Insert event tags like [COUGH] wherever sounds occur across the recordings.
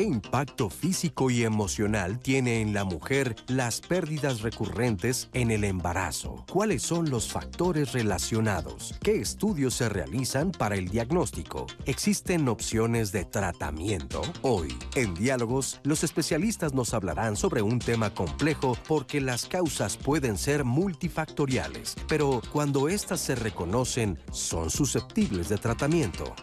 ¿qué impacto físico y emocional tiene en la mujer las pérdidas recurrentes en el embarazo? ¿Cuáles son los factores relacionados? ¿Qué estudios se realizan para el diagnóstico? ¿Existen opciones de tratamiento? Hoy, en Diálogos, los especialistas nos hablarán sobre un tema complejo porque las causas pueden ser multifactoriales, pero cuando éstas se reconocen, son susceptibles de tratamiento.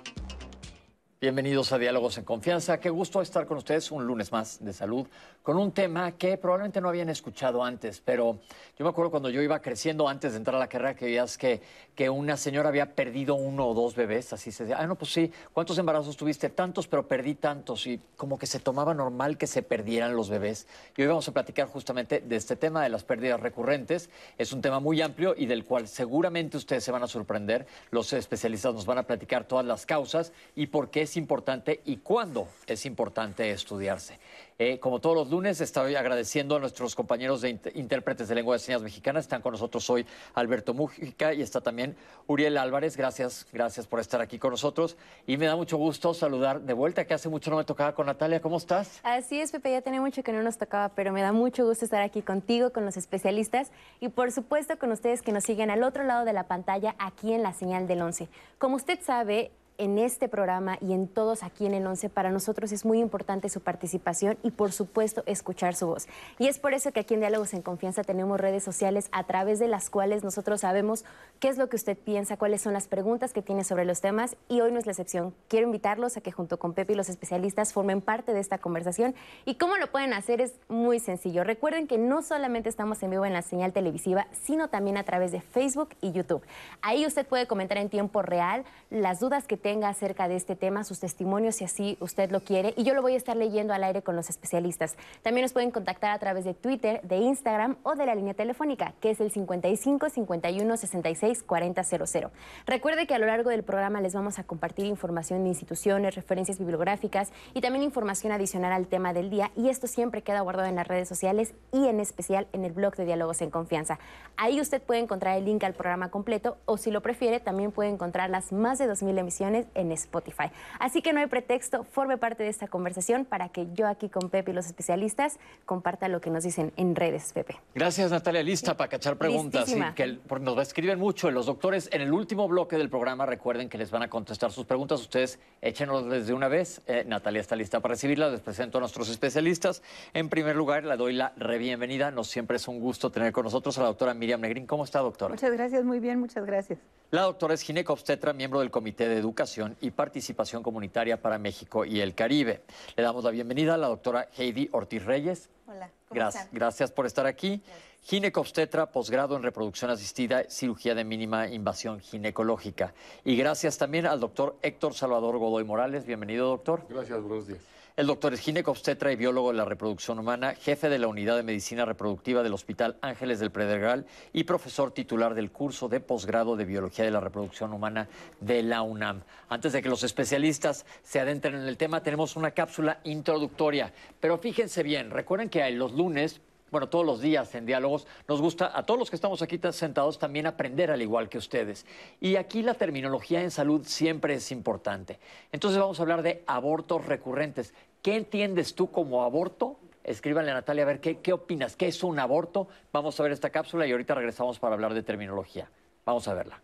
Bienvenidos a Diálogos en Confianza. Qué gusto estar con ustedes un lunes más de salud con un tema que probablemente no habían escuchado antes, pero yo me acuerdo cuando yo iba creciendo antes de entrar a la carrera que veías que, que una señora había perdido uno o dos bebés, así se decía, ah, no, pues sí, ¿cuántos embarazos tuviste? Tantos, pero perdí tantos y como que se tomaba normal que se perdieran los bebés. Y hoy vamos a platicar justamente de este tema de las pérdidas recurrentes. Es un tema muy amplio y del cual seguramente ustedes se van a sorprender. Los especialistas nos van a platicar todas las causas y por qué es importante y cuándo es importante estudiarse. Eh, como todos los lunes, estoy agradeciendo a nuestros compañeros de intérpretes de lengua de señas mexicanas. Están con nosotros hoy Alberto Mújica y está también Uriel Álvarez. Gracias, gracias por estar aquí con nosotros. Y me da mucho gusto saludar de vuelta, que hace mucho no me tocaba con Natalia. ¿Cómo estás? Así es, Pepe, ya tenía mucho que no nos tocaba, pero me da mucho gusto estar aquí contigo, con los especialistas y por supuesto con ustedes que nos siguen al otro lado de la pantalla, aquí en la señal del 11. Como usted sabe, en este programa y en todos aquí en el 11, para nosotros es muy importante su participación y por supuesto escuchar su voz. Y es por eso que aquí en Diálogos en Confianza tenemos redes sociales a través de las cuales nosotros sabemos qué es lo que usted piensa, cuáles son las preguntas que tiene sobre los temas y hoy no es la excepción. Quiero invitarlos a que junto con Pepe y los especialistas formen parte de esta conversación y cómo lo pueden hacer es muy sencillo. Recuerden que no solamente estamos en vivo en la señal televisiva, sino también a través de Facebook y YouTube. Ahí usted puede comentar en tiempo real las dudas que tenga acerca de este tema, sus testimonios si así usted lo quiere. Y yo lo voy a estar leyendo al aire con los especialistas. También nos pueden contactar a través de Twitter, de Instagram o de la línea telefónica, que es el 55 51 66 40 00. Recuerde que a lo largo del programa les vamos a compartir información de instituciones, referencias bibliográficas y también información adicional al tema del día. Y esto siempre queda guardado en las redes sociales y en especial en el blog de Diálogos en Confianza. Ahí usted puede encontrar el link al programa completo o si lo prefiere también puede encontrar las más de 2.000 emisiones en Spotify. Así que no hay pretexto, forme parte de esta conversación para que yo aquí con Pepe y los especialistas comparta lo que nos dicen en redes, Pepe. Gracias, Natalia. Lista para cachar preguntas. que porque nos escriben mucho. Los doctores en el último bloque del programa recuerden que les van a contestar sus preguntas. Ustedes échenos desde una vez. Eh, Natalia está lista para recibirla. Les presento a nuestros especialistas. En primer lugar, le doy la re-bienvenida. Nos siempre es un gusto tener con nosotros a la doctora Miriam Negrín. ¿Cómo está, doctora? Muchas gracias, muy bien, muchas gracias. La doctora es ginecobstetra, miembro del Comité de Educación y Participación Comunitaria para México y el Caribe. Le damos la bienvenida a la doctora Heidi Ortiz Reyes. Hola, ¿cómo gracias, gracias por estar aquí. Ginecobstetra, posgrado en reproducción asistida, cirugía de mínima invasión ginecológica. Y gracias también al doctor Héctor Salvador Godoy Morales. Bienvenido, doctor. Gracias, buenos días. El doctor es ginecobstetra y biólogo de la reproducción humana, jefe de la unidad de medicina reproductiva del Hospital Ángeles del Predregal y profesor titular del curso de posgrado de biología de la reproducción humana de la UNAM. Antes de que los especialistas se adentren en el tema, tenemos una cápsula introductoria. Pero fíjense bien, recuerden que los lunes bueno, todos los días en diálogos, nos gusta a todos los que estamos aquí sentados también aprender al igual que ustedes. Y aquí la terminología en salud siempre es importante. Entonces vamos a hablar de abortos recurrentes. ¿Qué entiendes tú como aborto? Escríbanle a Natalia a ver qué, qué opinas, qué es un aborto. Vamos a ver esta cápsula y ahorita regresamos para hablar de terminología. Vamos a verla.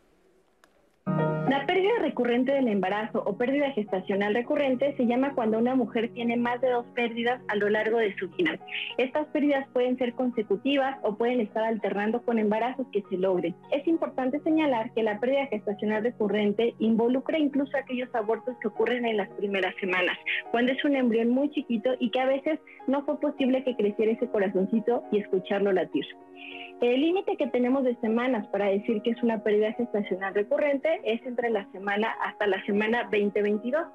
La pérdida recurrente del embarazo o pérdida gestacional recurrente se llama cuando una mujer tiene más de dos pérdidas a lo largo de su vida. Estas pérdidas pueden ser consecutivas o pueden estar alternando con embarazos que se logren. Es importante señalar que la pérdida gestacional recurrente involucra incluso aquellos abortos que ocurren en las primeras semanas, cuando es un embrión muy chiquito y que a veces no fue posible que creciera ese corazoncito y escucharlo latir. El límite que tenemos de semanas para decir que es una pérdida gestacional recurrente es entre la semana hasta la semana 20-22,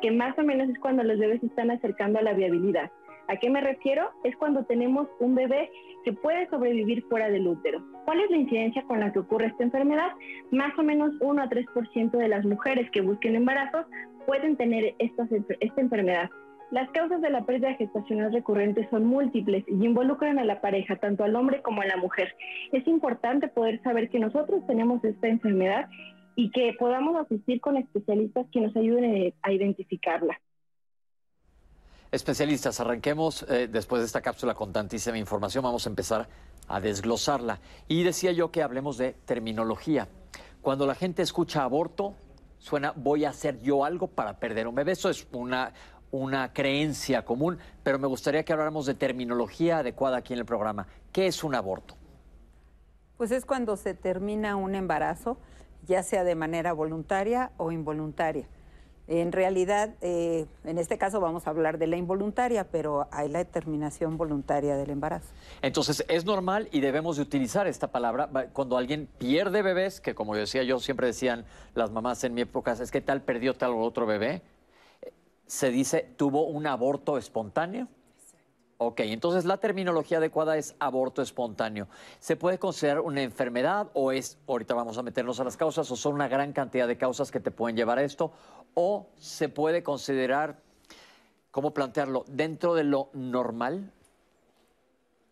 que más o menos es cuando los bebés están acercando a la viabilidad. ¿A qué me refiero? Es cuando tenemos un bebé que puede sobrevivir fuera del útero. ¿Cuál es la incidencia con la que ocurre esta enfermedad? Más o menos 1 a 3% de las mujeres que busquen embarazos pueden tener esta, esta enfermedad. Las causas de la pérdida gestacional recurrente son múltiples y involucran a la pareja, tanto al hombre como a la mujer. Es importante poder saber que nosotros tenemos esta enfermedad y que podamos asistir con especialistas que nos ayuden a identificarla. Especialistas, arranquemos eh, después de esta cápsula con tantísima información, vamos a empezar a desglosarla. Y decía yo que hablemos de terminología. Cuando la gente escucha aborto, suena voy a hacer yo algo para perder un bebé. Eso es una, una creencia común, pero me gustaría que habláramos de terminología adecuada aquí en el programa. ¿Qué es un aborto? Pues es cuando se termina un embarazo, ya sea de manera voluntaria o involuntaria. En realidad, eh, en este caso vamos a hablar de la involuntaria, pero hay la determinación voluntaria del embarazo. Entonces, es normal y debemos de utilizar esta palabra cuando alguien pierde bebés, que como decía yo, siempre decían las mamás en mi época, es que tal perdió tal otro bebé, se dice tuvo un aborto espontáneo. Ok, entonces la terminología adecuada es aborto espontáneo. ¿Se puede considerar una enfermedad o es, ahorita vamos a meternos a las causas, o son una gran cantidad de causas que te pueden llevar a esto? ¿O se puede considerar, ¿cómo plantearlo, dentro de lo normal?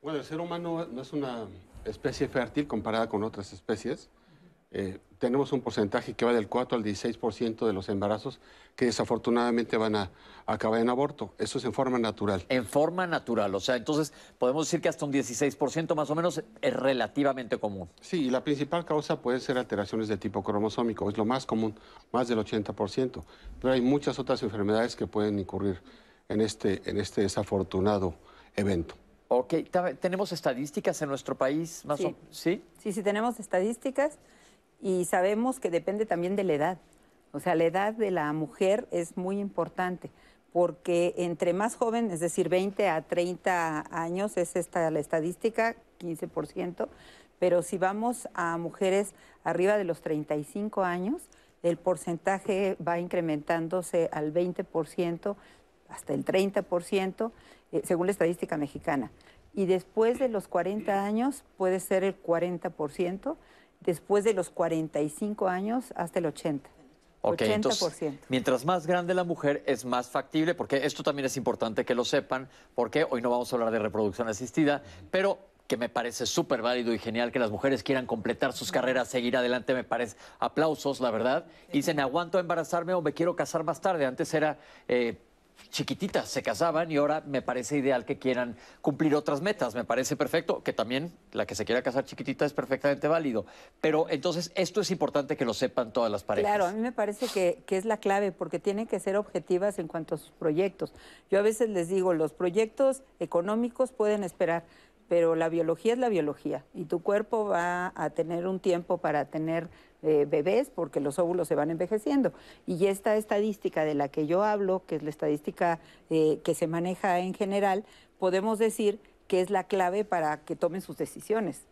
Bueno, el ser humano no es una especie fértil comparada con otras especies. Eh, tenemos un porcentaje que va del 4 al 16% de los embarazos que desafortunadamente van a, acabar en aborto. Eso es en forma natural. En forma natural, o sea, entonces podemos decir que hasta un 16% más o menos es relativamente común. Sí, y la principal causa puede ser alteraciones de tipo cromosómico, es lo más común, más del 80%. Pero hay muchas otras enfermedades que pueden incurrir en este, en este desafortunado evento. Ok, ¿tenemos estadísticas en nuestro país? Más sí. sí, sí, sí, tenemos estadísticas y sabemos que depende también de la edad. O sea, la edad de la mujer es muy importante porque entre más joven, es decir, 20 a 30 años es esta la estadística, 15%, pero si vamos a mujeres arriba de los 35 años, el porcentaje va incrementándose al 20%, hasta el 30%, eh, según la estadística mexicana. Y después de los 40 años puede ser el 40%, después de los 45 años hasta el 80. Ok, 80%. Entonces, mientras más grande la mujer es más factible, porque esto también es importante que lo sepan, porque hoy no vamos a hablar de reproducción asistida, pero que me parece súper válido y genial que las mujeres quieran completar sus carreras, seguir adelante, me parece aplausos, la verdad. Y dicen, aguanto a embarazarme o me quiero casar más tarde. Antes era... Eh, chiquititas se casaban y ahora me parece ideal que quieran cumplir otras metas. Me parece perfecto, que también la que se quiera casar chiquitita es perfectamente válido. Pero entonces esto es importante que lo sepan todas las parejas. Claro, a mí me parece que, que es la clave porque tienen que ser objetivas en cuanto a sus proyectos. Yo a veces les digo, los proyectos económicos pueden esperar, pero la biología es la biología y tu cuerpo va a tener un tiempo para tener eh, bebés porque los óvulos se van envejeciendo. Y esta estadística de la que yo hablo, que es la estadística eh, que se maneja en general, podemos decir que es la clave para que tomen sus decisiones.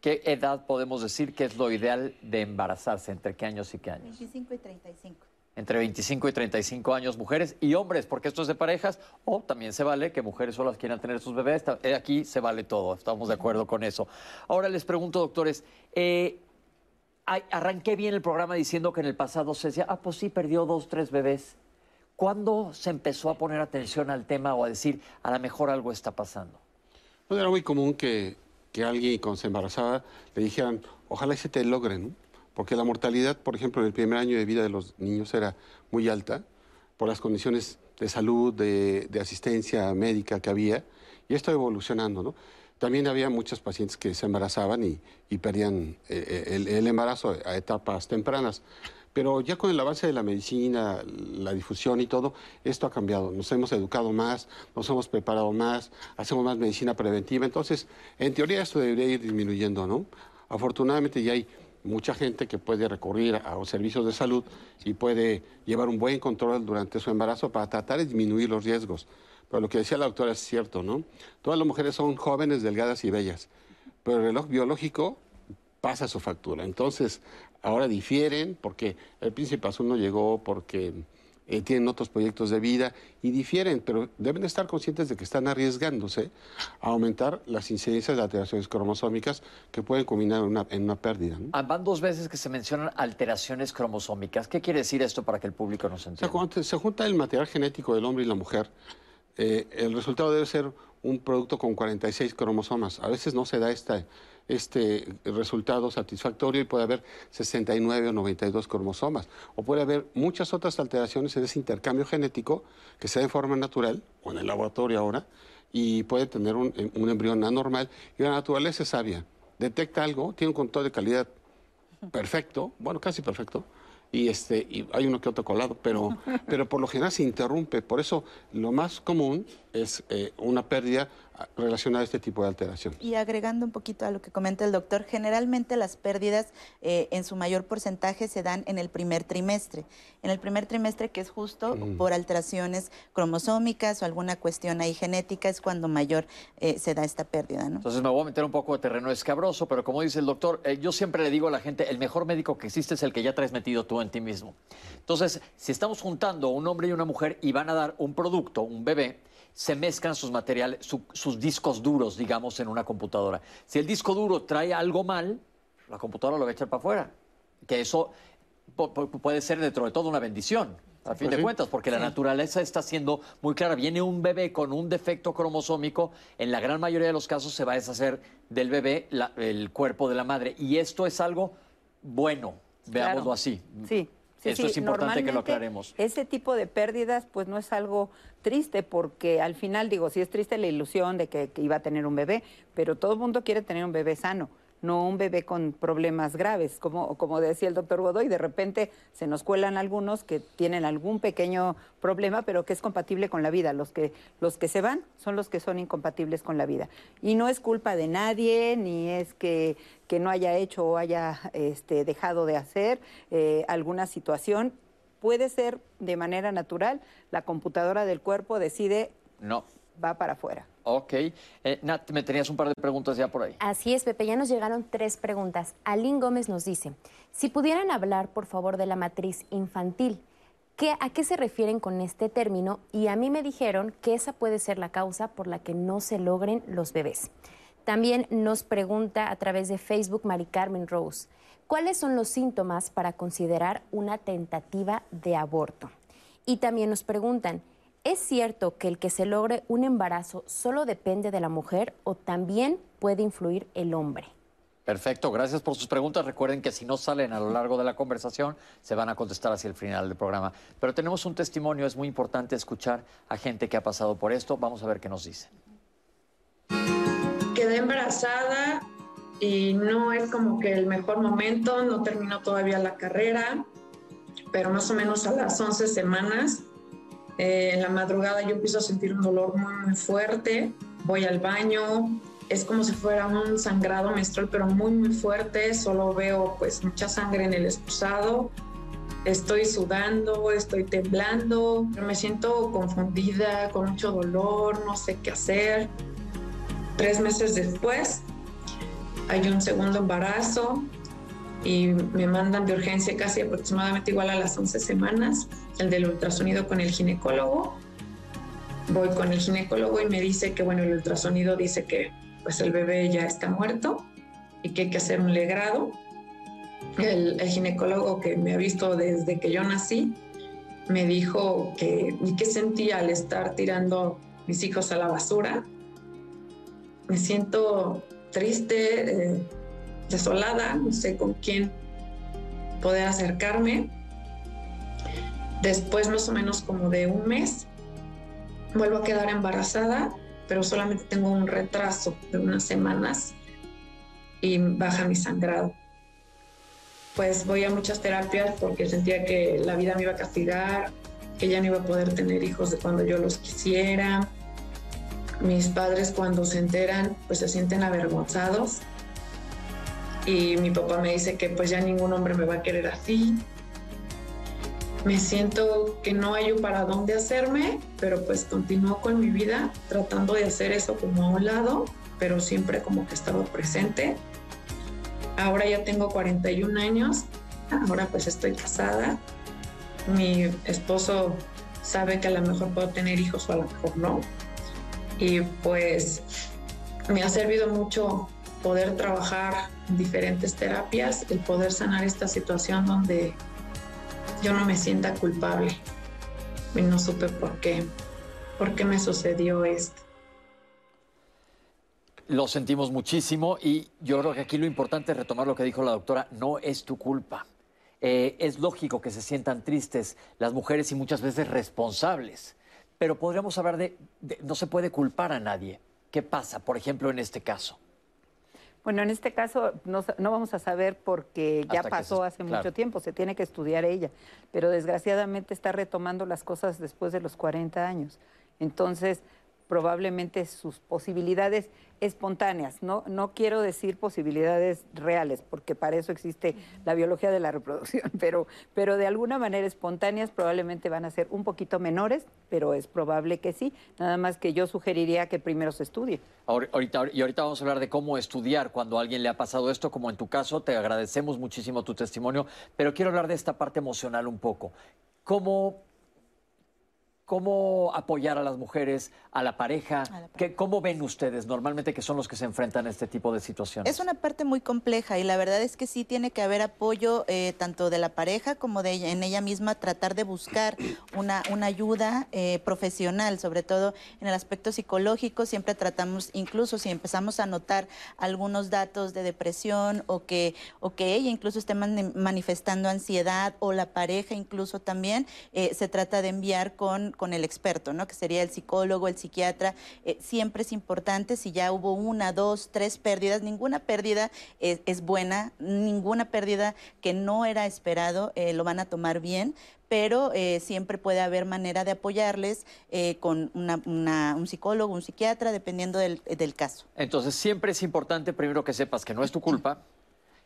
¿Qué edad podemos decir que es lo ideal de embarazarse? ¿Entre qué años y qué años? 25 y 35 entre 25 y 35 años, mujeres y hombres, porque esto es de parejas, o también se vale que mujeres solas quieran tener sus bebés. Eh, aquí se vale todo, estamos de acuerdo con eso. Ahora les pregunto, doctores, eh, arranqué bien el programa diciendo que en el pasado se decía, ah, pues sí, perdió dos, tres bebés. ¿Cuándo se empezó a poner atención al tema o a decir, a lo mejor algo está pasando? Pues era muy común que, que alguien cuando se embarazaba le dijeran, ojalá se te logre, ¿no? porque la mortalidad, por ejemplo, en el primer año de vida de los niños era muy alta por las condiciones de salud, de, asistencia médica que había, y esto evolucionando, ¿no? También había muchos pacientes que se embarazaban y, perdían eh, eh, el, embarazo a etapas tempranas. Pero ya con el avance de la medicina, la difusión y todo, esto ha cambiado. Nos hemos educado más, nos hemos preparado más, hacemos más medicina preventiva. Entonces, en teoría esto debería ir disminuyendo, ¿no? Afortunadamente ya hay mucha gente que puede recurrir a los servicios de salud y puede llevar un buen control durante su embarazo para tratar de disminuir los riesgos. Pero lo que decía la doctora es cierto, ¿no? Todas las mujeres son jóvenes, delgadas y bellas, pero el reloj biológico pasa su factura. Entonces, ahora difieren porque el príncipe azul no llegó porque eh, tienen otros proyectos de vida y difieren, pero deben estar conscientes de que están arriesgándose a aumentar las incidencias de alteraciones cromosómicas que pueden culminar en una, pérdida. Ah, van dos veces que se mencionan alteraciones cromosómicas. ¿Qué quiere decir esto para que el público nos entienda? Se junta el material genético del hombre y la mujer eh, el resultado debe ser un producto con 46 cromosomas. A veces no se da este resultado satisfactorio y puede haber 69 o 92 cromosomas. O puede haber muchas otras alteraciones en ese intercambio genético que se da en forma natural o en el laboratorio ahora y puede tener un, un embrión anormal. Y la naturaleza es sabia. Detecta algo, tiene un control de calidad perfecto, bueno, casi perfecto, y, este, y hay uno que otro colado, pero, [LAUGHS] pero por lo general se interrumpe. Por eso lo más común es eh, una pérdida relacionada a este tipo de alteración. Y agregando un poquito a lo que comenta el doctor, generalmente las pérdidas eh, en su mayor porcentaje se dan en el primer trimestre. En el primer trimestre, que es justo mm. por alteraciones cromosómicas o alguna cuestión ahí genética, es cuando mayor eh, se da esta pérdida. ¿no? Entonces me voy a meter un poco de terreno escabroso, pero como dice el doctor, yo siempre le digo a la gente, el mejor médico que existe es el que ya traes metido tú en ti mismo. Entonces, si estamos juntando un hombre y una mujer y van a dar un producto, un bebé, se mezclan sus materiales, sus discos duros, digamos, en una computadora. Si el disco duro trae algo mal, la computadora lo va a echar para afuera. Que eso puede ser dentro de todo una bendición, a fin de cuentas, porque la naturaleza está siendo muy clara. Viene un bebé con un defecto cromosómico, en la gran mayoría de los casos se va a deshacer del bebé el cuerpo de la madre. Y esto es algo bueno, veámoslo así. Sí. Eso es importante que lo aclaremos. Ese tipo de pérdidas, pues no es algo triste, porque al final, digo, sí es triste la ilusión de que, que iba a tener un bebé, pero todo el mundo quiere tener un bebé sano no un bebé con problemas graves, como, como decía el doctor Godoy, de repente se nos cuelan algunos que tienen algún pequeño problema, pero que es compatible con la vida. Los que, los que se van son los que son incompatibles con la vida. Y no es culpa de nadie, ni es que, que no haya hecho o haya este, dejado de hacer eh, alguna situación. Puede ser de manera natural, la computadora del cuerpo decide... No. Va para afuera. Ok. Eh, Nat, me tenías un par de preguntas ya por ahí. Así es, Pepe, ya nos llegaron tres preguntas. Alín Gómez nos dice, si pudieran hablar, por favor, de la matriz infantil, ¿qué, ¿a qué se refieren con este término? Y a mí me dijeron que esa puede ser la causa por la que no se logren los bebés. También nos pregunta a través de Facebook Mari Carmen Rose, ¿cuáles son los síntomas para considerar una tentativa de aborto? Y también nos preguntan, ¿Es cierto que el que se logre un embarazo solo depende de la mujer o también puede influir el hombre? Perfecto, gracias por sus preguntas. Recuerden que si no salen a lo largo de la conversación, se van a contestar hacia el final del programa. Pero tenemos un testimonio, es muy importante escuchar a gente que ha pasado por esto. Vamos a ver qué nos dicen. Quedé embarazada y no es como que el mejor momento, no terminó todavía la carrera, pero más o menos a las 11 semanas eh, en la madrugada yo empiezo a sentir un dolor muy, muy fuerte. Voy al baño. Es como si fuera un sangrado menstrual, pero muy, muy fuerte. Solo veo pues mucha sangre en el excusado. Estoy sudando, estoy temblando. Me siento confundida, con mucho dolor, no sé qué hacer. Tres meses después hay un segundo embarazo y me mandan de urgencia casi aproximadamente igual a las 11 semanas, el del ultrasonido con el ginecólogo. Voy con el ginecólogo y me dice que, bueno, el ultrasonido dice que pues el bebé ya está muerto y que hay que hacer un legrado. El, ginecólogo que me ha visto desde que yo nací me dijo que, qué sentía al estar tirando mis hijos a la basura. Me siento triste, eh, desolada, no sé con quién poder acercarme. Después, más o menos como de un mes, vuelvo a quedar embarazada, pero solamente tengo un retraso de unas semanas y baja mi sangrado. Pues voy a muchas terapias porque sentía que la vida me iba a castigar, que ya no iba a poder tener hijos de cuando yo los quisiera. Mis padres cuando se enteran, pues se sienten avergonzados y mi papá me dice que pues ya ningún hombre me va a querer así. Me siento que no hay para dónde hacerme, pero pues continúo con mi vida tratando de hacer eso como a un lado, pero siempre como que estaba presente. Ahora ya tengo 41 años, ahora pues estoy casada. Mi esposo sabe que a lo mejor puedo tener hijos o a lo mejor no. Y pues me ha servido mucho poder trabajar diferentes terapias, el poder sanar esta situación donde yo no me sienta culpable y no supe por qué. por qué me sucedió esto. Lo sentimos muchísimo y yo creo que aquí lo importante es retomar lo que dijo la doctora, no es tu culpa. Eh, es lógico que se sientan tristes las mujeres y muchas veces responsables, pero podríamos hablar de, no se puede culpar a nadie. ¿Qué pasa, por ejemplo, en este caso? Bueno, en este caso no, vamos a saber porque ya pasó hace mucho tiempo, se tiene que estudiar ella, pero desgraciadamente está retomando las cosas después de los 40 años. Entonces, probablemente sus posibilidades espontáneas, no, no quiero decir posibilidades reales, porque para eso existe la biología de la reproducción, [LAUGHS] pero, pero de alguna manera espontáneas probablemente van a ser un poquito menores, pero es probable que sí, nada más que yo sugeriría que primero se estudie. Ahorita, y ahorita vamos a hablar de cómo estudiar cuando a alguien le ha pasado esto, como en tu caso, te agradecemos muchísimo tu testimonio, pero quiero hablar de esta parte emocional un poco. ¿Cómo ¿Cómo apoyar a las mujeres, a la pareja? ¿Cómo ven ustedes normalmente que son los que se enfrentan a este tipo de situaciones? Es una parte muy compleja y la verdad es que sí tiene que haber apoyo eh, tanto de la pareja como de ella, en ella misma, tratar de buscar [CLEARS THROAT] una, una ayuda eh, profesional, sobre todo en el aspecto psicológico. Siempre tratamos, incluso si empezamos a notar algunos datos de depresión o que, o que ella incluso esté manifestando ansiedad o la pareja incluso también, eh, se trata de enviar con con el experto, ¿no? Que sería el psicólogo, el psiquiatra. Eh, siempre es importante, si ya hubo una, dos, tres pérdidas, ninguna pérdida es, buena, ninguna pérdida que no era esperado eh, lo van a tomar bien, pero eh, siempre puede haber manera de apoyarles con un psicólogo, un psiquiatra, dependiendo del, del, caso. Entonces, siempre es importante primero que sepas que no es tu [CLEARS THROAT] culpa,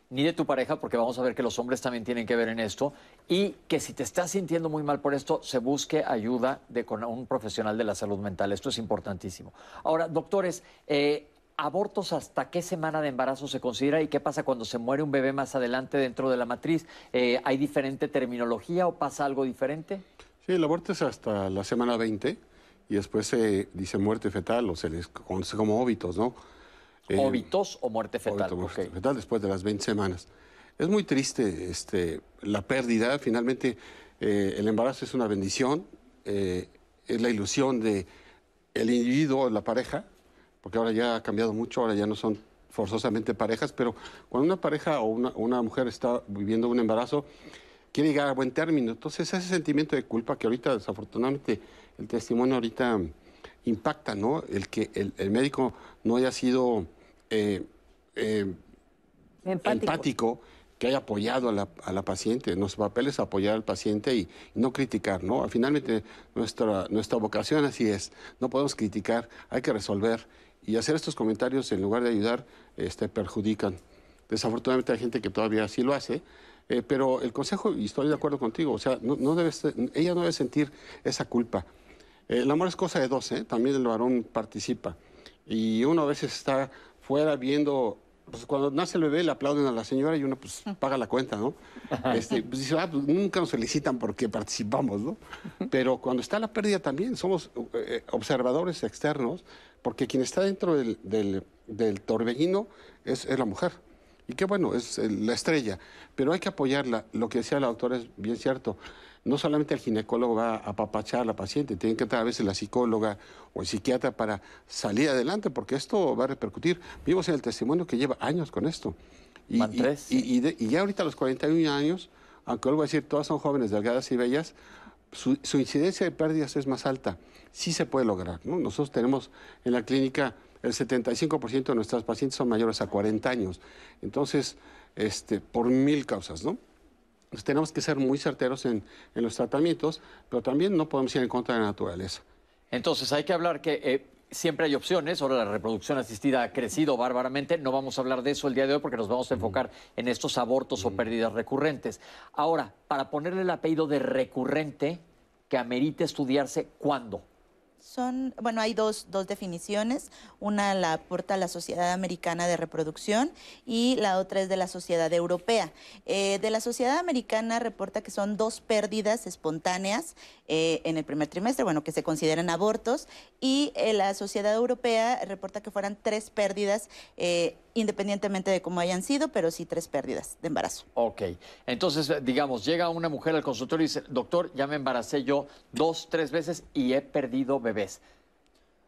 ni de tu pareja, porque vamos a ver que los hombres también tienen que ver en esto, y que si te estás sintiendo muy mal por esto, se busque ayuda de con un profesional de la salud mental. Esto es importantísimo. Ahora, doctores, eh, ¿abortos hasta qué semana de embarazo se considera y qué pasa cuando se muere un bebé más adelante dentro de la matriz? Eh, ¿Hay diferente terminología o pasa algo diferente? Sí, el aborto es hasta la semana 20 y después se dice muerte fetal o se les conoce como óbitos, ¿no? Eh, ¿Óbitos o muerte fetal? muerte fetal después de las 20 semanas. Es muy triste este, la pérdida. Finalmente, eh, el embarazo es una bendición, eh, es la ilusión de el individuo, la pareja, porque ahora ya ha cambiado mucho, ahora ya no son forzosamente parejas, pero cuando una pareja o una, una mujer está viviendo un embarazo, quiere llegar a buen término. Entonces, ese sentimiento de culpa que ahorita, desafortunadamente, el testimonio ahorita impacta, ¿no? El que el médico no haya sido eh, eh, empático. que haya apoyado a la, a la, paciente. Nuestro papel es apoyar al paciente y, no criticar, ¿no? Finalmente, nuestra, nuestra vocación así es. No podemos criticar, hay que resolver. Y hacer estos comentarios, en lugar de ayudar, este, perjudican. Desafortunadamente hay gente que todavía así lo hace, eh, pero el consejo, y estoy de acuerdo contigo, o sea, no, no ella no debe sentir esa culpa. el amor es cosa de dos, ¿eh? También el varón participa. Y uno a veces está fuera viendo, pues cuando nace el bebé le aplauden a la señora y uno pues paga la cuenta, ¿no? Este, pues dice, ah, pues nunca nos felicitan porque participamos, ¿no? Pero cuando está la pérdida también somos eh, observadores externos porque quien está dentro del, del, torbellino es, es la mujer. Y qué bueno, es la estrella. Pero hay que apoyarla. Lo que decía la doctora es bien cierto no solamente el ginecólogo va a apapachar a la paciente, tiene que estar a veces la psicóloga o el psiquiatra para salir adelante, porque esto va a repercutir. Vimos en el testimonio que lleva años con esto. Y, y, ya ahorita a los 41 años, aunque vuelvo a decir, todas son jóvenes, delgadas y bellas, su, incidencia de pérdidas es más alta. Sí se puede lograr. Nosotros tenemos en la clínica el 75% de nuestras pacientes son mayores a 40 años. Entonces, este, por mil causas, ¿no? Tenemos que ser muy certeros en, los tratamientos, pero también no podemos ir en contra de la naturaleza. Entonces hay que hablar que eh, siempre hay opciones. Ahora la reproducción asistida ha crecido bárbaramente. No vamos a hablar de eso el día de hoy porque nos vamos a enfocar en estos abortos o pérdidas recurrentes. Ahora, para ponerle el apellido de recurrente que amerite estudiarse, ¿cuándo? Son, bueno, hay dos, dos definiciones. Una la aporta la Sociedad Americana de Reproducción y la otra es de la Sociedad Europea. Eh, de la Sociedad Americana reporta que son dos pérdidas espontáneas eh, en el primer trimestre, bueno, que se consideran abortos, y eh, la Sociedad Europea reporta que fueran tres pérdidas independientemente de cómo hayan sido, pero sí tres pérdidas de embarazo. Ok, entonces, digamos, llega una mujer al consultorio y dice, doctor, ya me embaracé yo dos, tres veces y he perdido bebés.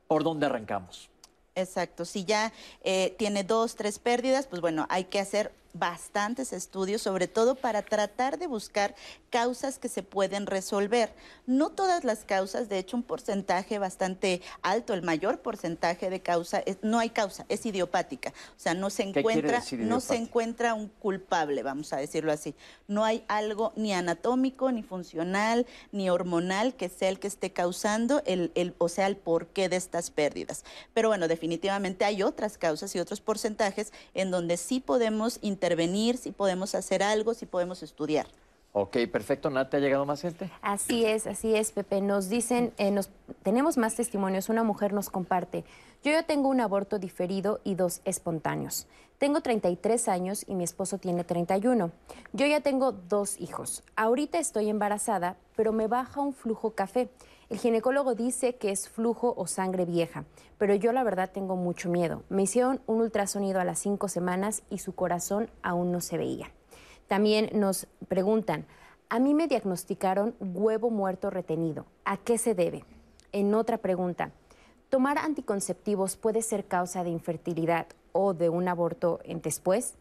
¿Por dónde arrancamos? Exacto, si ya eh, tiene dos, tres pérdidas, pues bueno, hay que hacer bastantes estudios, sobre todo para tratar de buscar causas que se pueden resolver. No todas las causas, de hecho un porcentaje bastante alto, el mayor porcentaje de causa, no hay causa, es idiopática. O sea, no se encuentra, no se encuentra un culpable, vamos a decirlo así. No hay algo ni anatómico, ni funcional, ni hormonal que sea el que esté causando el, el o sea, el porqué de estas pérdidas. Pero bueno, definitivamente hay otras causas y otros porcentajes en donde sí podemos intervenir, si podemos hacer algo, si podemos estudiar. Ok, perfecto. Nat, ¿te ha llegado más gente? Así es, así es, Pepe. Nos dicen, eh, nos, tenemos más testimonios. Una mujer nos comparte. Yo ya tengo un aborto diferido y dos espontáneos. Tengo 33 años y mi esposo tiene 31. Yo ya tengo dos hijos. Ahorita estoy embarazada, pero me baja un flujo café. El ginecólogo dice que es flujo o sangre vieja, pero yo la verdad tengo mucho miedo. Me hicieron un ultrasonido a las cinco semanas y su corazón aún no se veía. También nos preguntan, a mí me diagnosticaron huevo muerto retenido. ¿A qué se debe? En otra pregunta, ¿tomar anticonceptivos puede ser causa de infertilidad o de un aborto en después?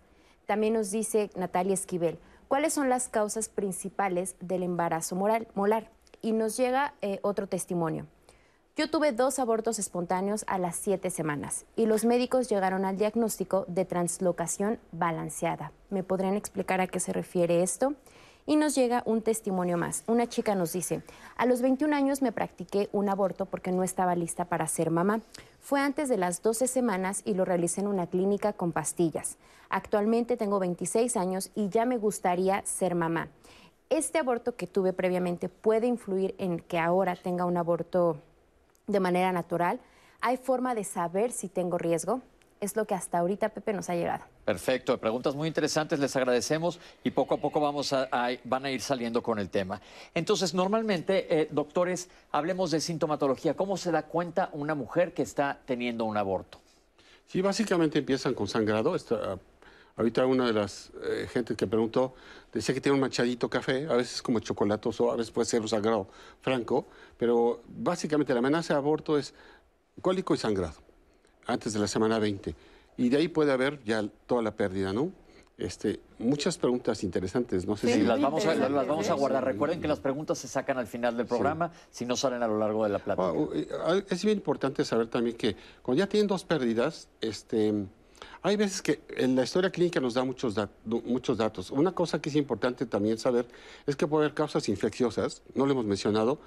También nos dice Natalia Esquivel, ¿cuáles son las causas principales del embarazo moral, molar? Y nos llega eh, otro testimonio. Yo tuve dos abortos espontáneos a las siete semanas y los médicos llegaron al diagnóstico de translocación balanceada. ¿Me podrían explicar a qué se refiere esto? Y nos llega un testimonio más. Una chica nos dice, a los 21 años me practiqué un aborto porque no estaba lista para ser mamá. Fue antes de las 12 semanas y lo realicé en una clínica con pastillas. Actualmente tengo 26 años y ya me gustaría ser mamá este aborto que tuve previamente puede influir en que ahora tenga un aborto de manera natural. ¿Hay forma de saber si tengo riesgo? Es lo que hasta ahorita Pepe nos ha llegado. Perfecto, preguntas muy interesantes, les agradecemos y poco a poco vamos a, van a ir saliendo con el tema. Entonces, normalmente, eh, doctores, hablemos de sintomatología. ¿Cómo se da cuenta una mujer que está teniendo un aborto? Sí, básicamente empiezan con sangrado. Ahorita una de las eh, gente que preguntó decía que tiene un machadito café, a veces como chocolatoso, a veces puede ser un sangrado franco, pero básicamente la amenaza de aborto es cólico y sangrado, antes de la semana 20. Y de ahí puede haber ya toda la pérdida, ¿no? Este, muchas preguntas interesantes, no sé si... Las vamos, a, las vamos a guardar. Recuerden que las preguntas se sacan al final del programa, si no salen a lo largo de la plática. Eh, es bien importante saber también que cuando ya tienen dos pérdidas, este hay veces que la historia clínica nos da muchos, muchos datos. Una cosa que es importante también saber es que puede haber causas infecciosas, no lo hemos mencionado,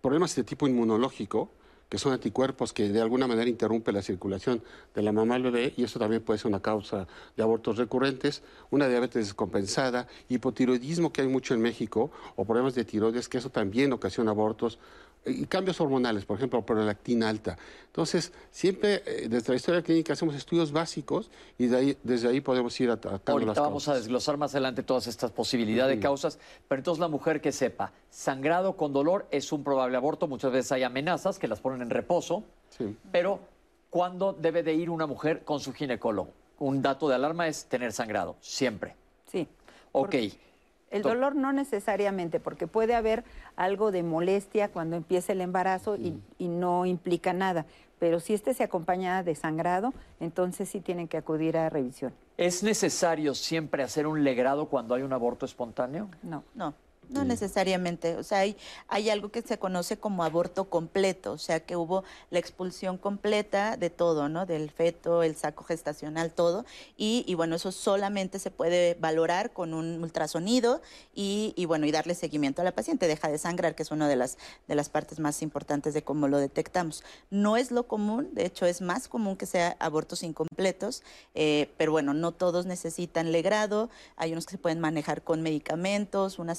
problemas de tipo inmunológico, que son anticuerpos que de alguna manera interrumpen la circulación de la mamá al bebé y eso también puede ser una causa de abortos recurrentes, una diabetes descompensada, hipotiroidismo que hay mucho en México o problemas de tiroides que eso también ocasiona abortos, y cambios hormonales, por ejemplo, prolactina alta. Entonces, siempre eh, desde la historia clínica hacemos estudios básicos y de ahí, desde ahí podemos ir atacando Ahorita las vamos a desglosar más adelante todas estas posibilidades de causas, pero entonces la mujer que sepa, sangrado con dolor es un probable aborto, muchas veces hay amenazas que las ponen en reposo, pero ¿cuándo debe de ir una mujer con su ginecólogo? Un dato de alarma es tener sangrado, siempre. Sí. Ok. El dolor no necesariamente, porque puede haber algo de molestia cuando empieza el embarazo y, no implica nada. Pero si este se acompaña de sangrado, entonces sí tienen que acudir a revisión. ¿Es necesario siempre hacer un legrado cuando hay un aborto espontáneo? No. No. No necesariamente, o sea, hay, hay algo que se conoce como aborto completo, o sea, que hubo la expulsión completa de todo, ¿no? Del feto, el saco gestacional, todo, y, y bueno, eso solamente se puede valorar con un ultrasonido y, y, bueno, y darle seguimiento a la paciente, deja de sangrar, que es una de las, de las partes más importantes de cómo lo detectamos. No es lo común, de hecho es más común que sea abortos incompletos, eh, pero bueno, no todos necesitan legrado, hay unos que se pueden manejar con medicamentos, un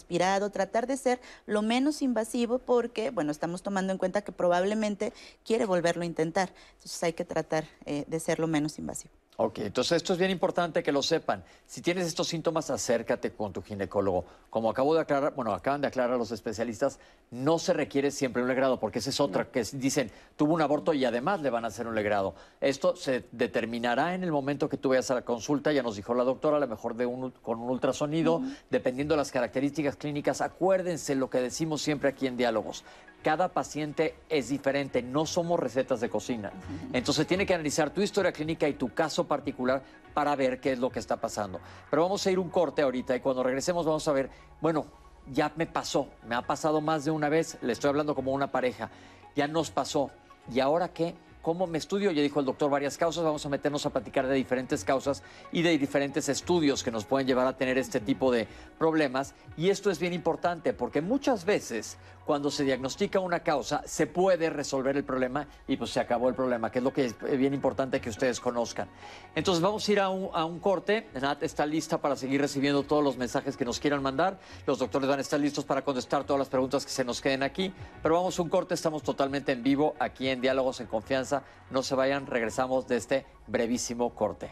tratar de ser lo menos invasivo porque, bueno, estamos tomando en cuenta que probablemente quiere volverlo a intentar. Entonces hay que tratar eh, de ser lo menos invasivo. Ok, entonces esto es bien importante que lo sepan. Si tienes estos síntomas, acércate con tu ginecólogo. Como acabo de aclarar, bueno, acaban de aclarar los especialistas, no se requiere siempre un legrado, porque esa es otra, que dicen, tuvo un aborto y además le van a hacer un legrado. Esto se determinará en el momento que tú vayas a la consulta, ya nos dijo la doctora, a lo mejor de un, con un ultrasonido, dependiendo de las características clínicas. Acuérdense lo que decimos siempre aquí en Diálogos cada paciente es diferente, no somos recetas de cocina. Entonces tiene que analizar tu historia clínica y tu caso particular para ver qué es lo que está pasando. Pero vamos a ir un corte ahorita y cuando regresemos vamos a ver, bueno, ya me pasó, me ha pasado más de una vez, le estoy hablando como una pareja, ya nos pasó. ¿Y ahora qué? ¿Cómo me estudio? Ya dijo el doctor varias causas, vamos a meternos a platicar de diferentes causas y de diferentes estudios que nos pueden llevar a tener este tipo de problemas. Y esto es bien importante porque muchas veces cuando se diagnostica una causa se puede resolver el problema y pues se acabó el problema, que es lo que es bien importante que ustedes conozcan. Entonces vamos a ir a un, corte. Nat está lista para seguir recibiendo todos los mensajes que nos quieran mandar. Los doctores van a estar listos para contestar todas las preguntas que se nos queden aquí. Pero vamos a un corte, estamos totalmente en vivo aquí en Diálogos en Confianza no se vayan, regresamos de este brevísimo corte.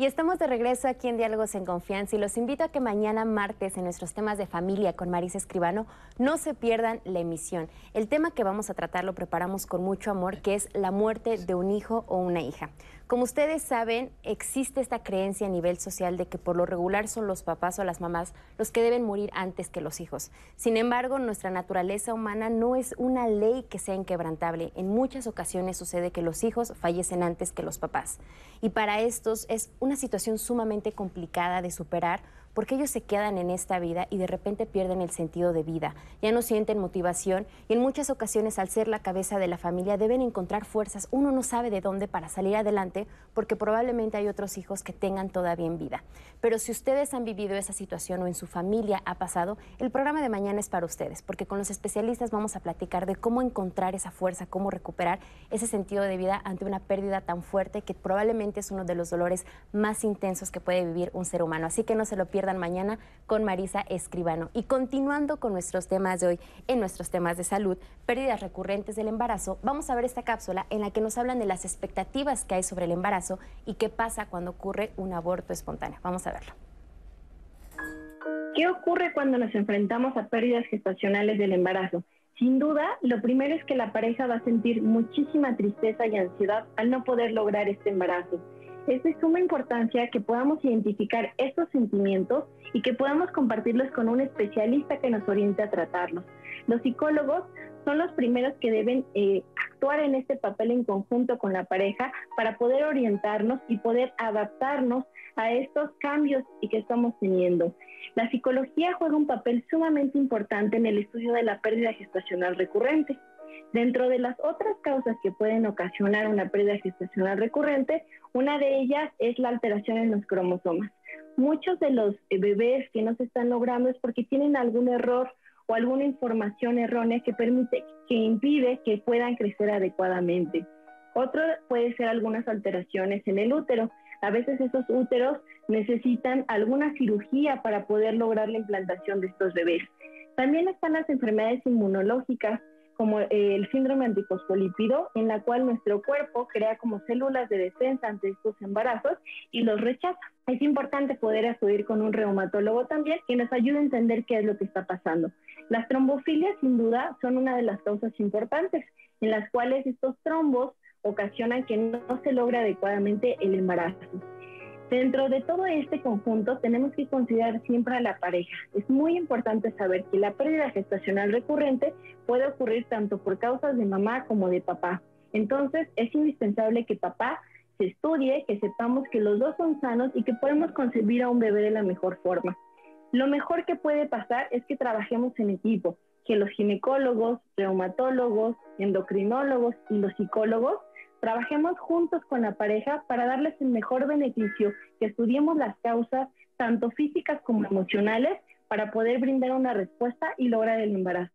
Y estamos de regreso aquí en Diálogos en Confianza y los invito a que mañana martes en nuestros temas de familia con Marisa Escribano no se pierdan la emisión. El tema que vamos a tratar lo preparamos con mucho amor, que es la muerte de un hijo o una hija. Como ustedes saben, existe esta creencia a nivel social de que por lo regular son los papás o las mamás los que deben morir antes que los hijos. Sin embargo, nuestra naturaleza humana no es una ley que sea inquebrantable. En muchas ocasiones sucede que los hijos fallecen antes que los papás. Y para estos es una situación sumamente complicada de superar porque ellos se quedan en esta vida y de repente pierden el sentido de vida, ya no sienten motivación y en muchas ocasiones al ser la cabeza de la familia deben encontrar fuerzas, uno no sabe de dónde para salir adelante porque probablemente hay otros hijos que tengan todavía en vida. Pero si ustedes han vivido esa situación o en su familia ha pasado, el programa de mañana es para ustedes, porque con los especialistas vamos a platicar de cómo encontrar esa fuerza, cómo recuperar ese sentido de vida ante una pérdida tan fuerte que probablemente es uno de los dolores más intensos que puede vivir un ser humano. Así que no se lo pierdan mañana con Marisa Escribano. Y continuando con nuestros temas de hoy, en nuestros temas de salud, pérdidas recurrentes del embarazo, vamos a ver esta cápsula en la que nos hablan de las expectativas que hay sobre el embarazo y qué pasa cuando ocurre un aborto espontáneo. Vamos a verlo. ¿Qué ocurre cuando nos enfrentamos a pérdidas gestacionales del embarazo? Sin duda, lo primero es que la pareja va a sentir muchísima tristeza y ansiedad al no poder lograr este embarazo. Es de suma importancia que podamos identificar estos sentimientos y que podamos compartirlos con un especialista que nos oriente a tratarlos. Los psicólogos son los primeros que deben eh, actuar en este papel en conjunto con la pareja para poder orientarnos y poder adaptarnos a estos cambios y que estamos teniendo. La psicología juega un papel sumamente importante en el estudio de la pérdida gestacional recurrente. Dentro de las otras causas que pueden ocasionar una pérdida gestacional recurrente, una de ellas es la alteración en los cromosomas. Muchos de los eh, bebés que no se están logrando es porque tienen algún error o alguna información errónea que permite, que impide que puedan crecer adecuadamente. Otro puede ser algunas alteraciones en el útero. A veces esos úteros necesitan alguna cirugía para poder lograr la implantación de estos bebés. También están las enfermedades inmunológicas como el síndrome antifosfolípido, en la cual nuestro cuerpo crea como células de defensa ante estos embarazos y los rechaza. Es importante poder acudir con un reumatólogo también que nos ayude a entender qué es lo que está pasando. Las trombofilias, sin duda, son una de las causas importantes, en las cuales estos trombos ocasionan que no se logra adecuadamente el embarazo. Dentro de todo este conjunto tenemos que considerar siempre a la pareja. Es muy importante saber que la pérdida gestacional recurrente puede ocurrir tanto por causas de mamá como de papá. Entonces es indispensable que papá se estudie, que sepamos que los dos son sanos y que podemos concebir a un bebé de la mejor forma. Lo mejor que puede pasar es que trabajemos en equipo, que los ginecólogos, reumatólogos, endocrinólogos y los psicólogos Trabajemos juntos con la pareja para darles el mejor beneficio, que estudiemos las causas, tanto físicas como emocionales, para poder brindar una respuesta y lograr el embarazo.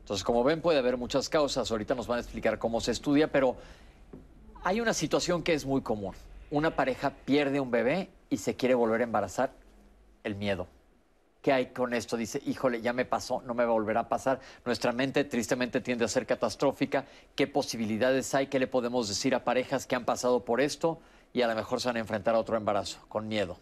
Entonces, como ven, puede haber muchas causas. Ahorita nos van a explicar cómo se estudia, pero hay una situación que es muy común. Una pareja pierde un bebé y se quiere volver a embarazar el miedo. ¿Qué hay con esto? Dice, híjole, ya me pasó, no me volverá a pasar. Nuestra mente tristemente tiende a ser catastrófica. ¿Qué posibilidades hay? ¿Qué le podemos decir a parejas que han pasado por esto y a lo mejor se van a enfrentar a otro embarazo con miedo?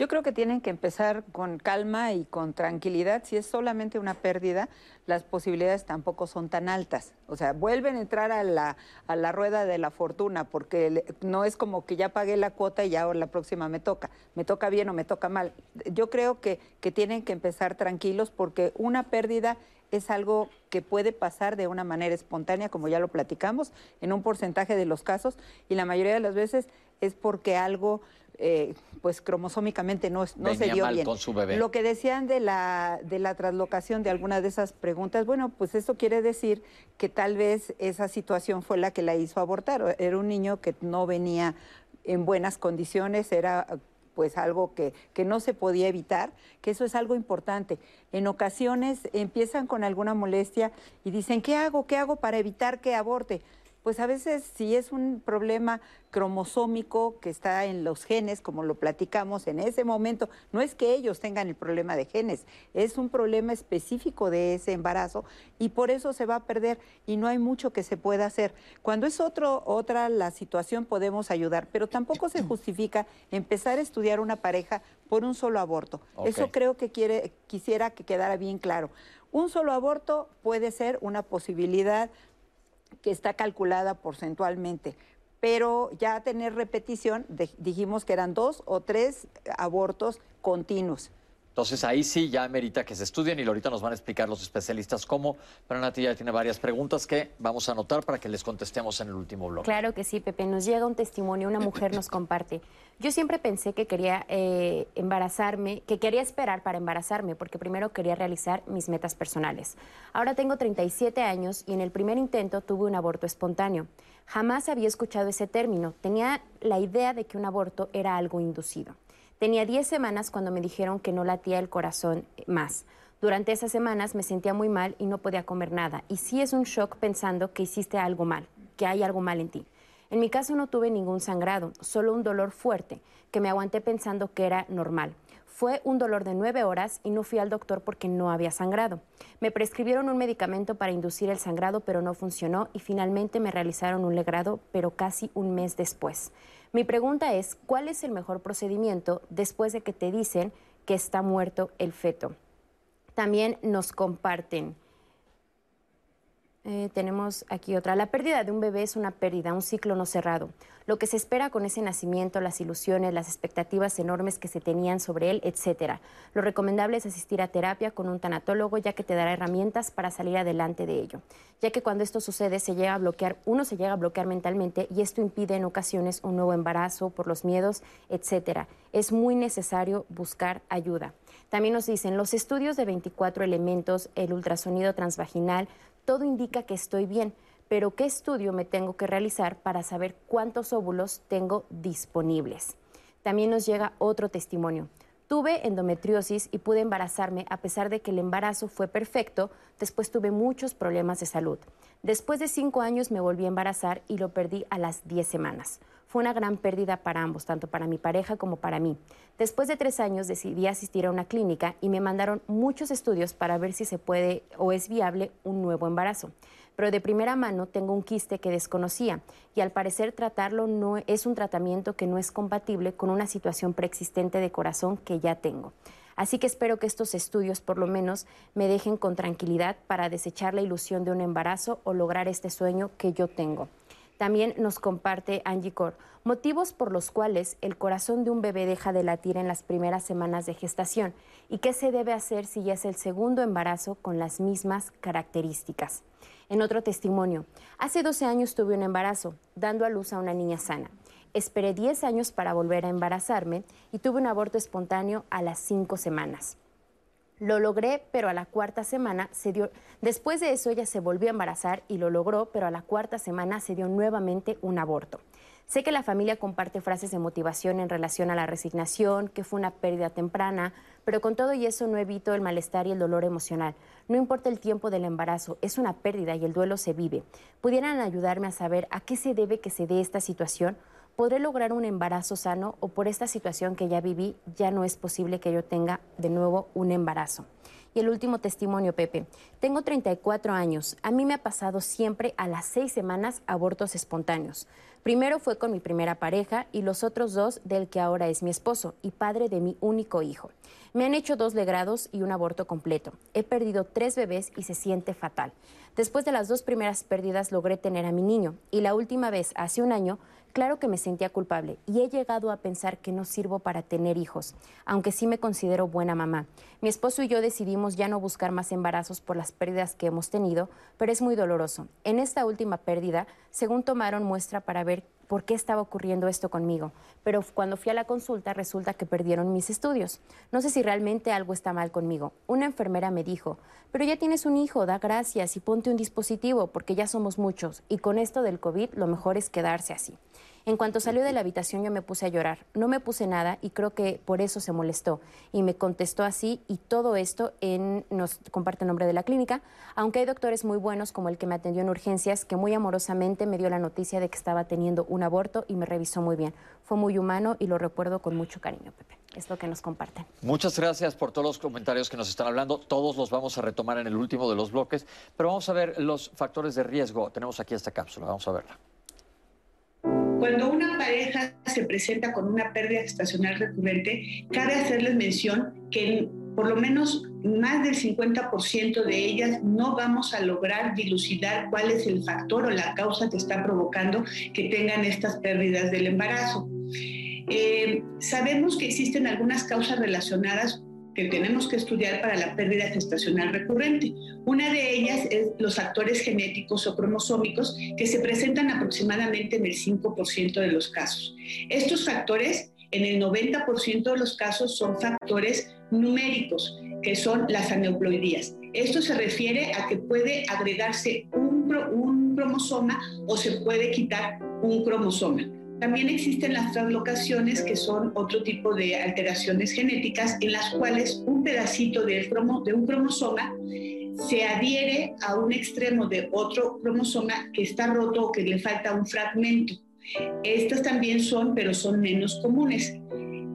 Yo creo que tienen que empezar con calma y con tranquilidad. Si es solamente una pérdida, las posibilidades tampoco son tan altas. O sea, vuelven a entrar a la, a la rueda de la fortuna, porque no es como que ya pagué la cuota y ahora la próxima me toca. Me toca bien o me toca mal. Yo creo que, que tienen que empezar tranquilos porque una pérdida es algo que puede pasar de una manera espontánea, como ya lo platicamos, en un porcentaje de los casos, y la mayoría de las veces es porque algo eh, pues cromosómicamente no, no se dio bien. Con su bebé. Lo que decían de la, de la traslocación de alguna de esas preguntas, bueno, pues eso quiere decir que tal vez esa situación fue la que la hizo abortar. Era un niño que no venía en buenas condiciones, era pues algo que, que, no se podía evitar, que eso es algo importante. En ocasiones empiezan con alguna molestia y dicen, ¿qué hago? ¿Qué hago para evitar que aborte? Pues a veces si es un problema cromosómico que está en los genes, como lo platicamos en ese momento, no es que ellos tengan el problema de genes, es un problema específico de ese embarazo y por eso se va a perder y no hay mucho que se pueda hacer. Cuando es otro, otra la situación podemos ayudar, pero tampoco se [CLEARS THROAT] justifica empezar a estudiar una pareja por un solo aborto. Eso creo que quiere, quisiera que quedara bien claro. Un solo aborto puede ser una posibilidad que está calculada porcentualmente. Pero ya tener repetición, dijimos que eran dos o tres abortos continuos. Entonces ahí sí ya merita que se estudien y ahorita nos van a explicar los especialistas cómo. Pero Nati ya tiene varias preguntas que vamos a anotar para que les contestemos en el último blog. Claro que sí, Pepe. Nos llega un testimonio, una mujer nos comparte. Yo siempre pensé que quería eh, embarazarme, que quería esperar para embarazarme, porque primero quería realizar mis metas personales. Ahora tengo 37 años y en el primer intento tuve un aborto espontáneo. Jamás había escuchado ese término. Tenía la idea de que un aborto era algo inducido. Tenía 10 semanas cuando me dijeron que no latía el corazón más. Durante esas semanas me sentía muy mal y no podía comer nada. Y sí es un shock pensando que hiciste algo mal, que hay algo mal en ti. En mi caso no tuve ningún sangrado, solo un dolor fuerte, que me aguanté pensando que era normal. Fue un dolor de nueve horas y no fui al doctor porque no había sangrado. Me prescribieron un medicamento para inducir el sangrado, pero no funcionó y finalmente me realizaron un legrado, pero casi un mes después. Mi pregunta es, ¿cuál es el mejor procedimiento después de que te dicen que está muerto el feto? También nos comparten. Eh, tenemos aquí otra. La pérdida de un bebé es una pérdida, un ciclo no cerrado lo que se espera con ese nacimiento, las ilusiones, las expectativas enormes que se tenían sobre él, etcétera. Lo recomendable es asistir a terapia con un tanatólogo ya que te dará herramientas para salir adelante de ello. Ya que cuando esto sucede se llega a bloquear, uno se llega a bloquear mentalmente y esto impide en ocasiones un nuevo embarazo por los miedos, etcétera. Es muy necesario buscar ayuda. También nos dicen los estudios de 24 elementos, el ultrasonido transvaginal, todo indica que estoy bien pero ¿qué estudio me tengo que realizar para saber cuántos óvulos tengo disponibles? También nos llega otro testimonio. Tuve endometriosis y pude embarazarme a pesar de que el embarazo fue perfecto, después tuve muchos problemas de salud. Después de cinco años me volví a embarazar y lo perdí a las diez semanas. Fue una gran pérdida para ambos, tanto para mi pareja como para mí. Después de tres años decidí asistir a una clínica y me mandaron muchos estudios para ver si se puede o es viable un nuevo embarazo pero de primera mano tengo un quiste que desconocía y al parecer tratarlo no es un tratamiento que no es compatible con una situación preexistente de corazón que ya tengo. Así que espero que estos estudios por lo menos me dejen con tranquilidad para desechar la ilusión de un embarazo o lograr este sueño que yo tengo. También nos comparte Angie Cor motivos por los cuales el corazón de un bebé deja de latir en las primeras semanas de gestación y qué se debe hacer si ya es el segundo embarazo con las mismas características. En otro testimonio, hace 12 años tuve un embarazo, dando a luz a una niña sana. Esperé 10 años para volver a embarazarme y tuve un aborto espontáneo a las 5 semanas. Lo logré, pero a la cuarta semana se dio. Después de eso ella se volvió a embarazar y lo logró, pero a la cuarta semana se dio nuevamente un aborto. Sé que la familia comparte frases de motivación en relación a la resignación, que fue una pérdida temprana, pero con todo y eso no evito el malestar y el dolor emocional. No importa el tiempo del embarazo, es una pérdida y el duelo se vive. ¿Pudieran ayudarme a saber a qué se debe que se dé esta situación? ¿Podré lograr un embarazo sano o por esta situación que ya viví ya no es posible que yo tenga de nuevo un embarazo? Y el último testimonio, Pepe. Tengo 34 años. A mí me ha pasado siempre a las seis semanas abortos espontáneos. Primero fue con mi primera pareja y los otros dos del que ahora es mi esposo y padre de mi único hijo. Me han hecho dos legrados y un aborto completo. He perdido tres bebés y se siente fatal. Después de las dos primeras pérdidas logré tener a mi niño y la última vez, hace un año, Claro que me sentía culpable y he llegado a pensar que no sirvo para tener hijos, aunque sí me considero buena mamá. Mi esposo y yo decidimos ya no buscar más embarazos por las pérdidas que hemos tenido, pero es muy doloroso. En esta última pérdida, según tomaron muestra para ver por qué estaba ocurriendo esto conmigo, pero cuando fui a la consulta resulta que perdieron mis estudios. No sé si realmente algo está mal conmigo. Una enfermera me dijo, pero ya tienes un hijo, da gracias y ponte un dispositivo porque ya somos muchos y con esto del COVID lo mejor es quedarse así. En cuanto salió de la habitación yo me puse a llorar. No me puse nada y creo que por eso se molestó. Y me contestó así y todo esto en, nos comparte el nombre de la clínica, aunque hay doctores muy buenos como el que me atendió en urgencias, que muy amorosamente me dio la noticia de que estaba teniendo un aborto y me revisó muy bien. Fue muy humano y lo recuerdo con mucho cariño, Pepe. Es lo que nos comparten. Muchas gracias por todos los comentarios que nos están hablando. Todos los vamos a retomar en el último de los bloques, pero vamos a ver los factores de riesgo. Tenemos aquí esta cápsula, vamos a verla. Cuando una pareja se presenta con una pérdida gestacional recurrente, cabe hacerles mención que por lo menos más del 50% de ellas no vamos a lograr dilucidar cuál es el factor o la causa que está provocando que tengan estas pérdidas del embarazo. Eh, sabemos que existen algunas causas relacionadas que tenemos que estudiar para la pérdida gestacional recurrente. Una de ellas es los factores genéticos o cromosómicos que se presentan aproximadamente en el 5% de los casos. Estos factores, en el 90% de los casos, son factores numéricos, que son las aneuploidías. Esto se refiere a que puede agregarse un, un cromosoma o se puede quitar un cromosoma. También existen las translocaciones, que son otro tipo de alteraciones genéticas en las cuales un pedacito de, de un cromosoma se adhiere a un extremo de otro cromosoma que está roto o que le falta un fragmento. Estas también son, pero son menos comunes.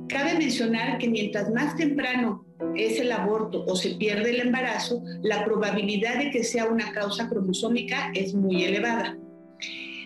Cabe mencionar que mientras más temprano es el aborto o se pierde el embarazo, la probabilidad de que sea una causa cromosómica es muy elevada.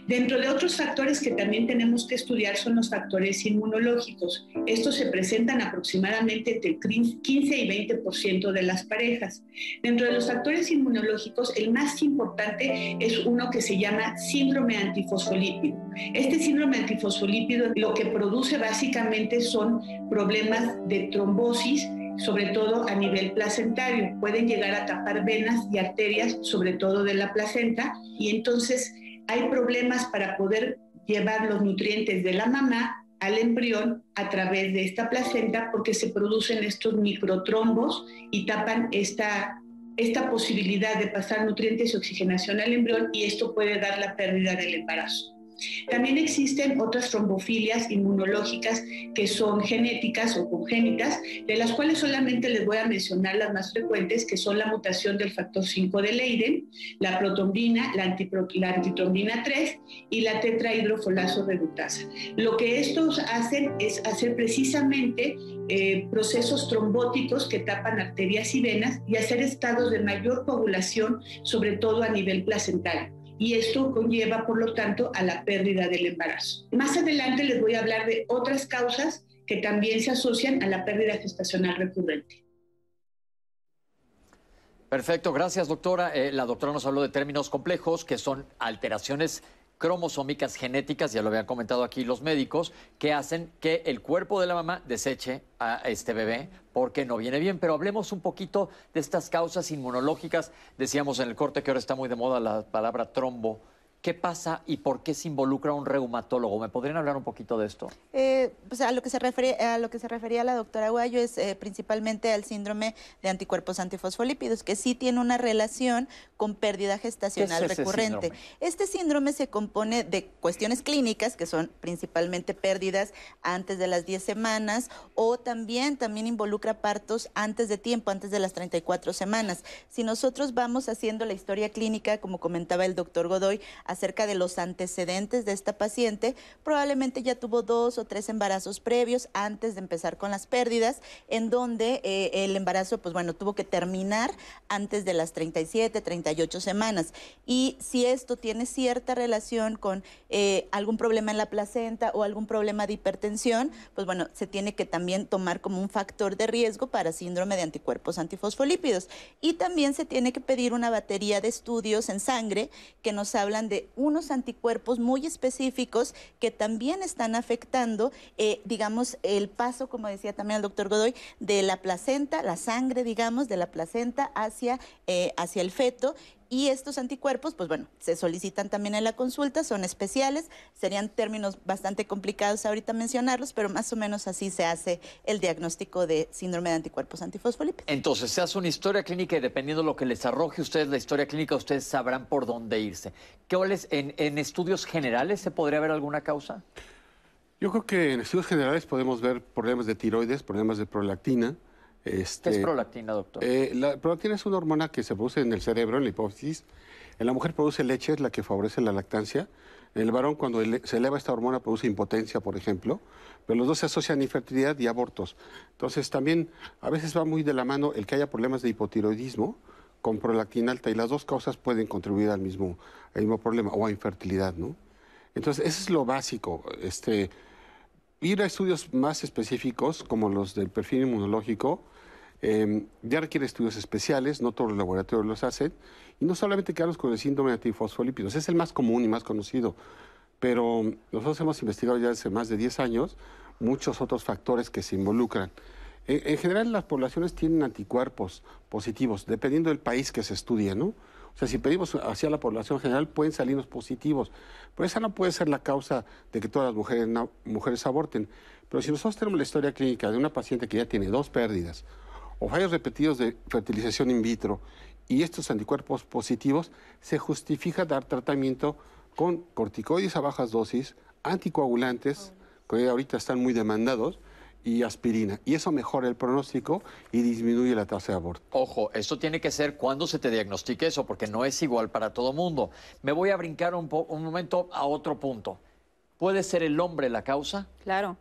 Dentro de otros factores que también tenemos que estudiar son los factores inmunológicos. Estos se presentan aproximadamente entre 15 y 20% de las parejas. Dentro de los factores inmunológicos, el más importante es uno que se llama síndrome antifosfolípido. Este síndrome antifosfolípido lo que produce básicamente son problemas de trombosis, sobre todo a nivel placentario. Pueden llegar a tapar venas y arterias, sobre todo de la placenta, y entonces hay problemas para poder llevar los nutrientes de la mamá al embrión a través de esta placenta porque se producen estos microtrombos y tapan esta, esta posibilidad de pasar nutrientes y oxigenación al embrión y esto puede dar la pérdida del embarazo. También existen otras trombofilias inmunológicas que son genéticas o congénitas, de las cuales solamente les voy a mencionar las más frecuentes, que son la mutación del factor 5 de Leiden, la protombina, la, antitrombina 3 y la tetrahidrofolazo redutasa. Lo que estos hacen es hacer precisamente eh, procesos trombóticos que tapan arterias y venas y hacer estados de mayor coagulación, sobre todo a nivel placentario y esto conlleva, por lo tanto, a la pérdida del embarazo. Más adelante les voy a hablar de otras causas que también se asocian a la pérdida gestacional recurrente. Perfecto, gracias doctora. Eh, la doctora nos habló de términos complejos que son alteraciones cromosómicas genéticas, ya lo habían comentado aquí los médicos, que hacen que el cuerpo de la mamá deseche a este bebé porque no viene bien. Pero hablemos un poquito de estas causas inmunológicas. Decíamos en el corte que ahora está muy de moda la palabra trombo. ¿Qué pasa y por qué se involucra un reumatólogo? ¿Me podrían hablar un poquito de esto? Eh, pues a, lo que se refería, a lo que se refería la doctora Guayo es eh, principalmente al síndrome de anticuerpos antifosfolípidos, que sí tiene una relación con pérdida gestacional recurrente. Este síndrome se compone de cuestiones clínicas, que son principalmente pérdidas antes de las 10 semanas, o también, también involucra partos antes de tiempo, antes de las 34 semanas. Si nosotros vamos haciendo la historia clínica, como comentaba el doctor Godoy, acerca de los antecedentes de esta paciente. Probablemente ya tuvo dos o tres embarazos previos antes de empezar con las pérdidas, en donde eh, el embarazo, pues bueno, tuvo que terminar antes de las 37, 38 semanas. Y si esto tiene cierta relación con eh, algún problema en la placenta o algún problema de hipertensión, pues bueno, se tiene que también tomar como un factor de riesgo para síndrome de anticuerpos antifosfolípidos. Y también se tiene que pedir una batería de estudios en sangre que nos hablan de unos anticuerpos muy específicos que también están afectando, eh, digamos, el paso, como decía también el doctor Godoy, de la placenta, la sangre, digamos, de la placenta hacia, eh, hacia el feto y estos anticuerpos, pues bueno, se solicitan también en la consulta, son especiales, serían términos bastante complicados ahorita mencionarlos, pero más o menos así se hace el diagnóstico de síndrome de anticuerpos antifosfolípidos. Entonces, se hace una historia clínica y dependiendo de lo que les arroje ustedes la historia clínica, ustedes sabrán por dónde irse. ¿Qué en, en estudios generales se podría ver alguna causa? Yo creo que en estudios generales podemos ver problemas de tiroides, problemas de prolactina, este, ¿Qué es prolactina, doctor? Eh, la prolactina es una hormona que se produce en el cerebro, en la hipófisis. En la mujer produce leche, es la que favorece la lactancia. En el varón, cuando se eleva esta hormona, produce impotencia, por ejemplo. Pero los dos se asocian a infertilidad y abortos. Entonces, también a veces va muy de la mano el que haya problemas de hipotiroidismo con prolactina alta. Y las dos causas pueden contribuir al mismo, al mismo problema o a infertilidad, ¿no? Entonces, eso es lo básico. Este, ir a estudios más específicos, como los del perfil inmunológico, Em, ya requiere estudios especiales, no todos los laboratorios los hacen, y no solamente quedarnos con el síndrome de antifosfolípidos, es el más común y más conocido, pero nosotros hemos investigado ya hace más de 10 años muchos otros factores que se involucran. En, general, las poblaciones tienen anticuerpos positivos, dependiendo del país que se estudie, ¿no? O sea, si pedimos hacia la población general, pueden salirnos positivos, pero esa no puede ser la causa de que todas las mujeres, mujeres aborten. Pero si nosotros tenemos la historia clínica de una paciente que ya tiene dos pérdidas, o fallos repetidos de fertilización in vitro y estos anticuerpos positivos, se justifica dar tratamiento con corticoides a bajas dosis, anticoagulantes, que ahorita están muy demandados, y aspirina. Y eso mejora el pronóstico y disminuye la tasa de aborto. Ojo, esto tiene que ser cuando se te diagnostique eso, porque no es igual para todo mundo. Me voy a brincar un, un momento a otro punto. ¿Puede ser el hombre la causa? Claro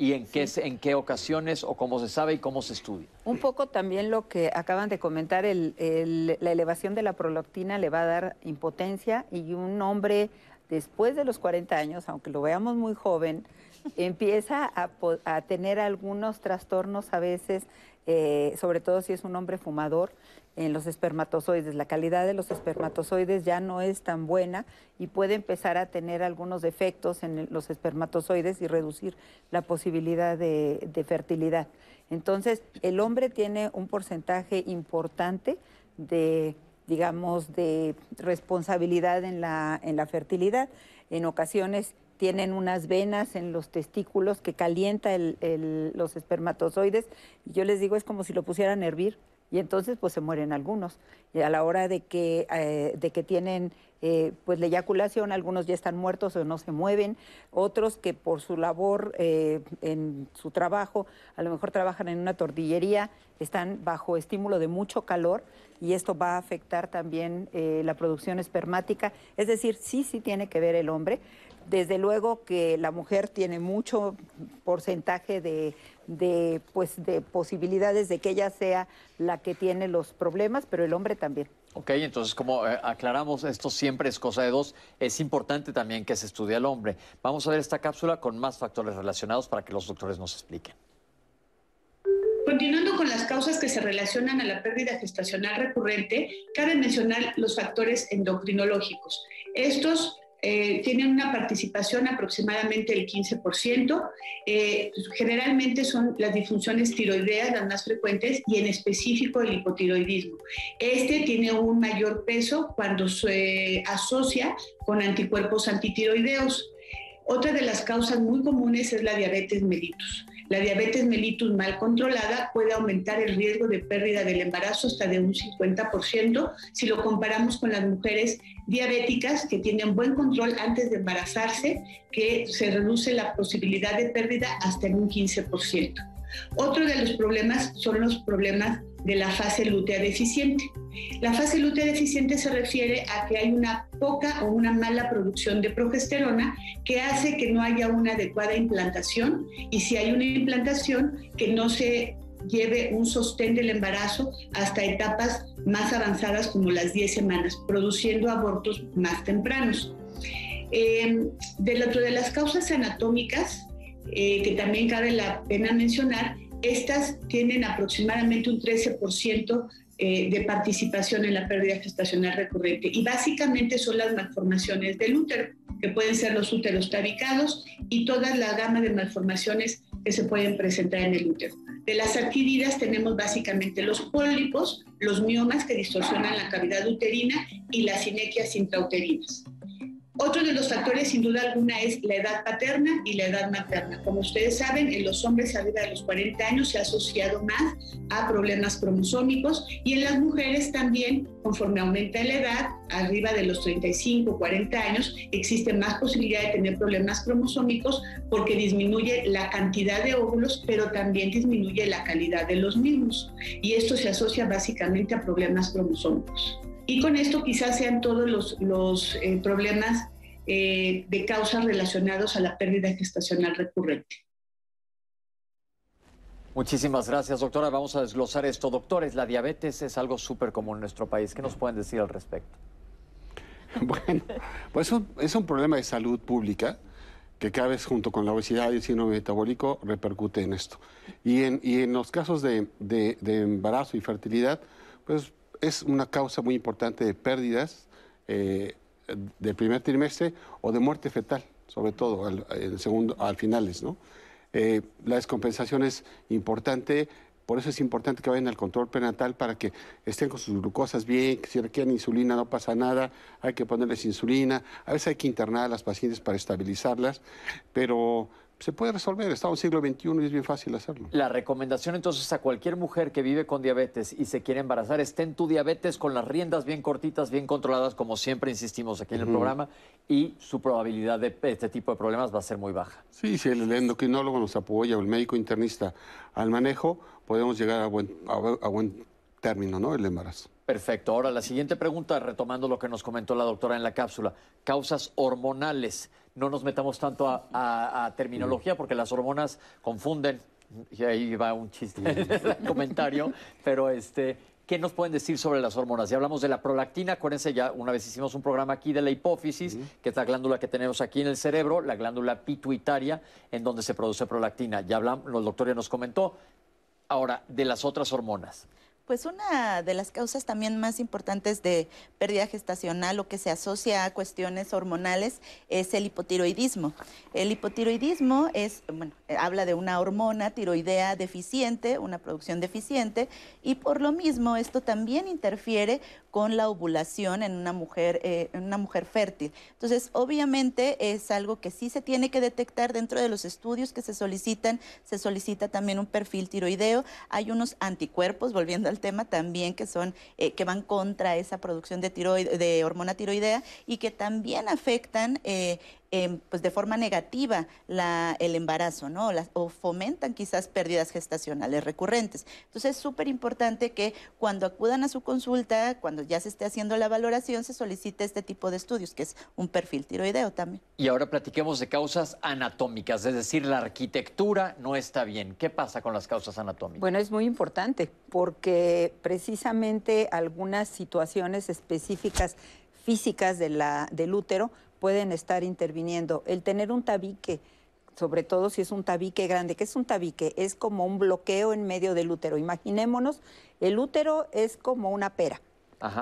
y en qué, en qué ocasiones o cómo se sabe y cómo se estudia. Un poco también lo que acaban de comentar, la elevación de la prolactina le va a dar impotencia y un hombre después de los 40 años, aunque lo veamos muy joven, [LAUGHS] empieza a, tener algunos trastornos a veces, eh, sobre todo si es un hombre fumador, en los espermatozoides. La calidad de los espermatozoides ya no es tan buena y puede empezar a tener algunos defectos en los espermatozoides y reducir la posibilidad de, fertilidad. Entonces, el hombre tiene un porcentaje importante de digamos, de responsabilidad en la, en la fertilidad. En ocasiones tienen unas venas en los testículos que calienta los espermatozoides. Yo les digo, es como si lo pusieran a hervir y entonces pues se mueren algunos. Y a la hora de que, eh, de que tienen eh, pues la eyaculación, algunos ya están muertos o no se mueven, otros que por su labor eh, en su trabajo, a lo mejor trabajan en una tortillería, están bajo estímulo de mucho calor y esto va a afectar también la producción espermática. Es decir, sí, sí tiene que ver el hombre. Desde luego que la mujer tiene mucho porcentaje de, de, pues, de posibilidades de que ella sea la que tiene los problemas, pero el hombre también. Ok, entonces como eh, aclaramos, esto siempre es cosa de dos, es importante también que se estudie al hombre. Vamos a ver esta cápsula con más factores relacionados para que los doctores nos expliquen. Continuando con las causas que se relacionan a la pérdida gestacional recurrente, cabe mencionar los factores endocrinológicos. Estos eh, tienen una participación aproximadamente del 15%. Eh, generalmente son las disfunciones tiroideas las más frecuentes y en específico el hipotiroidismo. Este tiene un mayor peso cuando se asocia con anticuerpos antitiroideos. Otra de las causas muy comunes es la diabetes mellitus. La diabetes mellitus mal controlada puede aumentar el riesgo de pérdida del embarazo hasta de un 50% si lo comparamos con las mujeres diabéticas que tienen buen control antes de embarazarse, que se reduce la posibilidad de pérdida hasta en un 15%. Otro de los problemas son los problemas de la fase lútea deficiente. La fase lútea deficiente se refiere a que hay una poca o una mala producción de progesterona que hace que no haya una adecuada implantación y si hay una implantación que no se lleve un sostén del embarazo hasta etapas más avanzadas como las 10 semanas, produciendo abortos más tempranos. Eh, del otro de las causas anatómicas, eh, que también cabe la pena mencionar, estas tienen aproximadamente un 13% eh, de participación en la pérdida gestacional recurrente y básicamente son las malformaciones del útero, que pueden ser los úteros tabicados y toda la gama de malformaciones que se pueden presentar en el útero. De las adquiridas tenemos básicamente los pólipos, los miomas que distorsionan la cavidad uterina y las sinequias intrauterinas. Otro de los factores, sin duda alguna, es la edad paterna y la edad materna. Como ustedes saben, en los hombres arriba de los 40 años se ha asociado más a problemas cromosómicos y en las mujeres también, conforme aumenta la edad, arriba de los 35, 40 años, existe más posibilidad de tener problemas cromosómicos porque disminuye la cantidad de óvulos, pero también disminuye la calidad de los mismos. Y esto se asocia básicamente a problemas cromosómicos. Y con esto quizás sean todos los, eh, problemas eh, de causas relacionados a la pérdida gestacional recurrente. Muchísimas gracias, doctora. Vamos a desglosar esto. Doctores, la diabetes es algo súper común en nuestro país. ¿Qué nos pueden decir al respecto? [LAUGHS] Bueno, pues es un problema de salud pública que cada vez junto con la obesidad y el síndrome metabólico repercute en esto. Y en, y en los casos de, de, de embarazo y fertilidad, pues es una causa muy importante de pérdidas eh, del primer trimestre o de muerte fetal, sobre todo al, segundo, al finales. ¿no? Eh, la descompensación es importante, por eso es importante que vayan al control prenatal para que estén con sus glucosas bien, que si requieren insulina no pasa nada, hay que ponerles insulina, a veces hay que internar a las pacientes para estabilizarlas, pero se puede resolver. Estamos en el siglo XXI y es bien fácil hacerlo. La recomendación entonces a cualquier mujer que vive con diabetes y se quiere embarazar, estén tu diabetes con las riendas bien cortitas, bien controladas, como siempre insistimos aquí en el programa, y su probabilidad de este tipo de problemas va a ser muy baja. Sí, si el endocrinólogo nos apoya o el médico internista al manejo, podemos llegar a buen, a buen término, ¿no? El embarazo. Perfecto. Ahora, la siguiente pregunta, retomando lo que nos comentó la doctora en la cápsula, causas hormonales. No nos metamos tanto a, terminología porque las hormonas confunden, y ahí va un chiste en el [LAUGHS] comentario, pero este, ¿qué nos pueden decir sobre las hormonas? Ya hablamos de la prolactina, acuérdense ya, una vez hicimos un programa aquí de la hipófisis, que es la glándula que tenemos aquí en el cerebro, la glándula pituitaria, en donde se produce prolactina. Ya hablamos, el doctor ya nos comentó. Ahora, de las otras hormonas. Pues una de las causas también más importantes de pérdida gestacional o que se asocia a cuestiones hormonales es el hipotiroidismo. El hipotiroidismo es, bueno, eh, habla de una hormona tiroidea deficiente, una producción deficiente, y por lo mismo esto también interfiere con la ovulación en una mujer, eh, en una mujer fértil. Entonces, obviamente es algo que sí se tiene que detectar dentro de los estudios que se solicitan. Se solicita también un perfil tiroideo. Hay unos anticuerpos, volviendo al tema también, que son, eh, que van contra esa producción de, tiroide, de hormona tiroidea y que también afectan eh, Em, pues de forma negativa la, el embarazo, ¿no? o fomentan quizás pérdidas gestacionales recurrentes. Entonces es súper importante que cuando acudan a su consulta, cuando ya se esté haciendo la valoración, se solicite este tipo de estudios, que es un perfil tiroideo también. Y ahora platiquemos de causas anatómicas, es decir, la arquitectura no está bien. ¿Qué pasa con las causas anatómicas? Bueno, es muy importante porque precisamente algunas situaciones específicas físicas de la, del útero pueden estar interviniendo. El tener un tabique, sobre todo si es un tabique grande, ¿qué es un tabique? Es como un bloqueo en medio del útero. Imaginémonos, el útero es como una pera.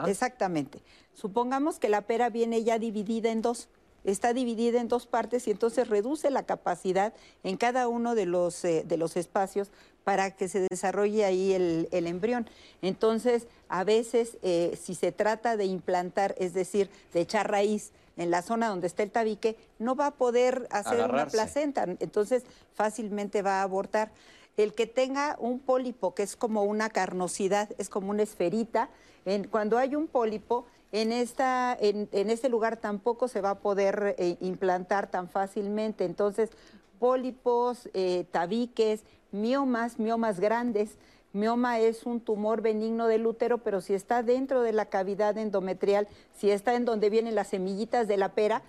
Exactamente. Supongamos que la pera viene ya dividida en dos está dividida en dos partes y entonces reduce la capacidad en cada uno de los, eh, de los espacios para que se desarrolle ahí el, embrión. Entonces, a veces, eh, si se trata de implantar, es decir, de echar raíz en la zona donde está el tabique, no va a poder hacer una placenta, entonces fácilmente va a abortar. El que tenga un pólipo, que es como una carnosidad, es como una esferita, en, cuando hay un pólipo, en, esta, en, este lugar tampoco se va a poder eh, implantar tan fácilmente. Entonces, pólipos, eh, tabiques, miomas, miomas grandes, mioma es un tumor benigno del útero, pero si está dentro de la cavidad endometrial, si está en donde vienen las semillitas de la pera,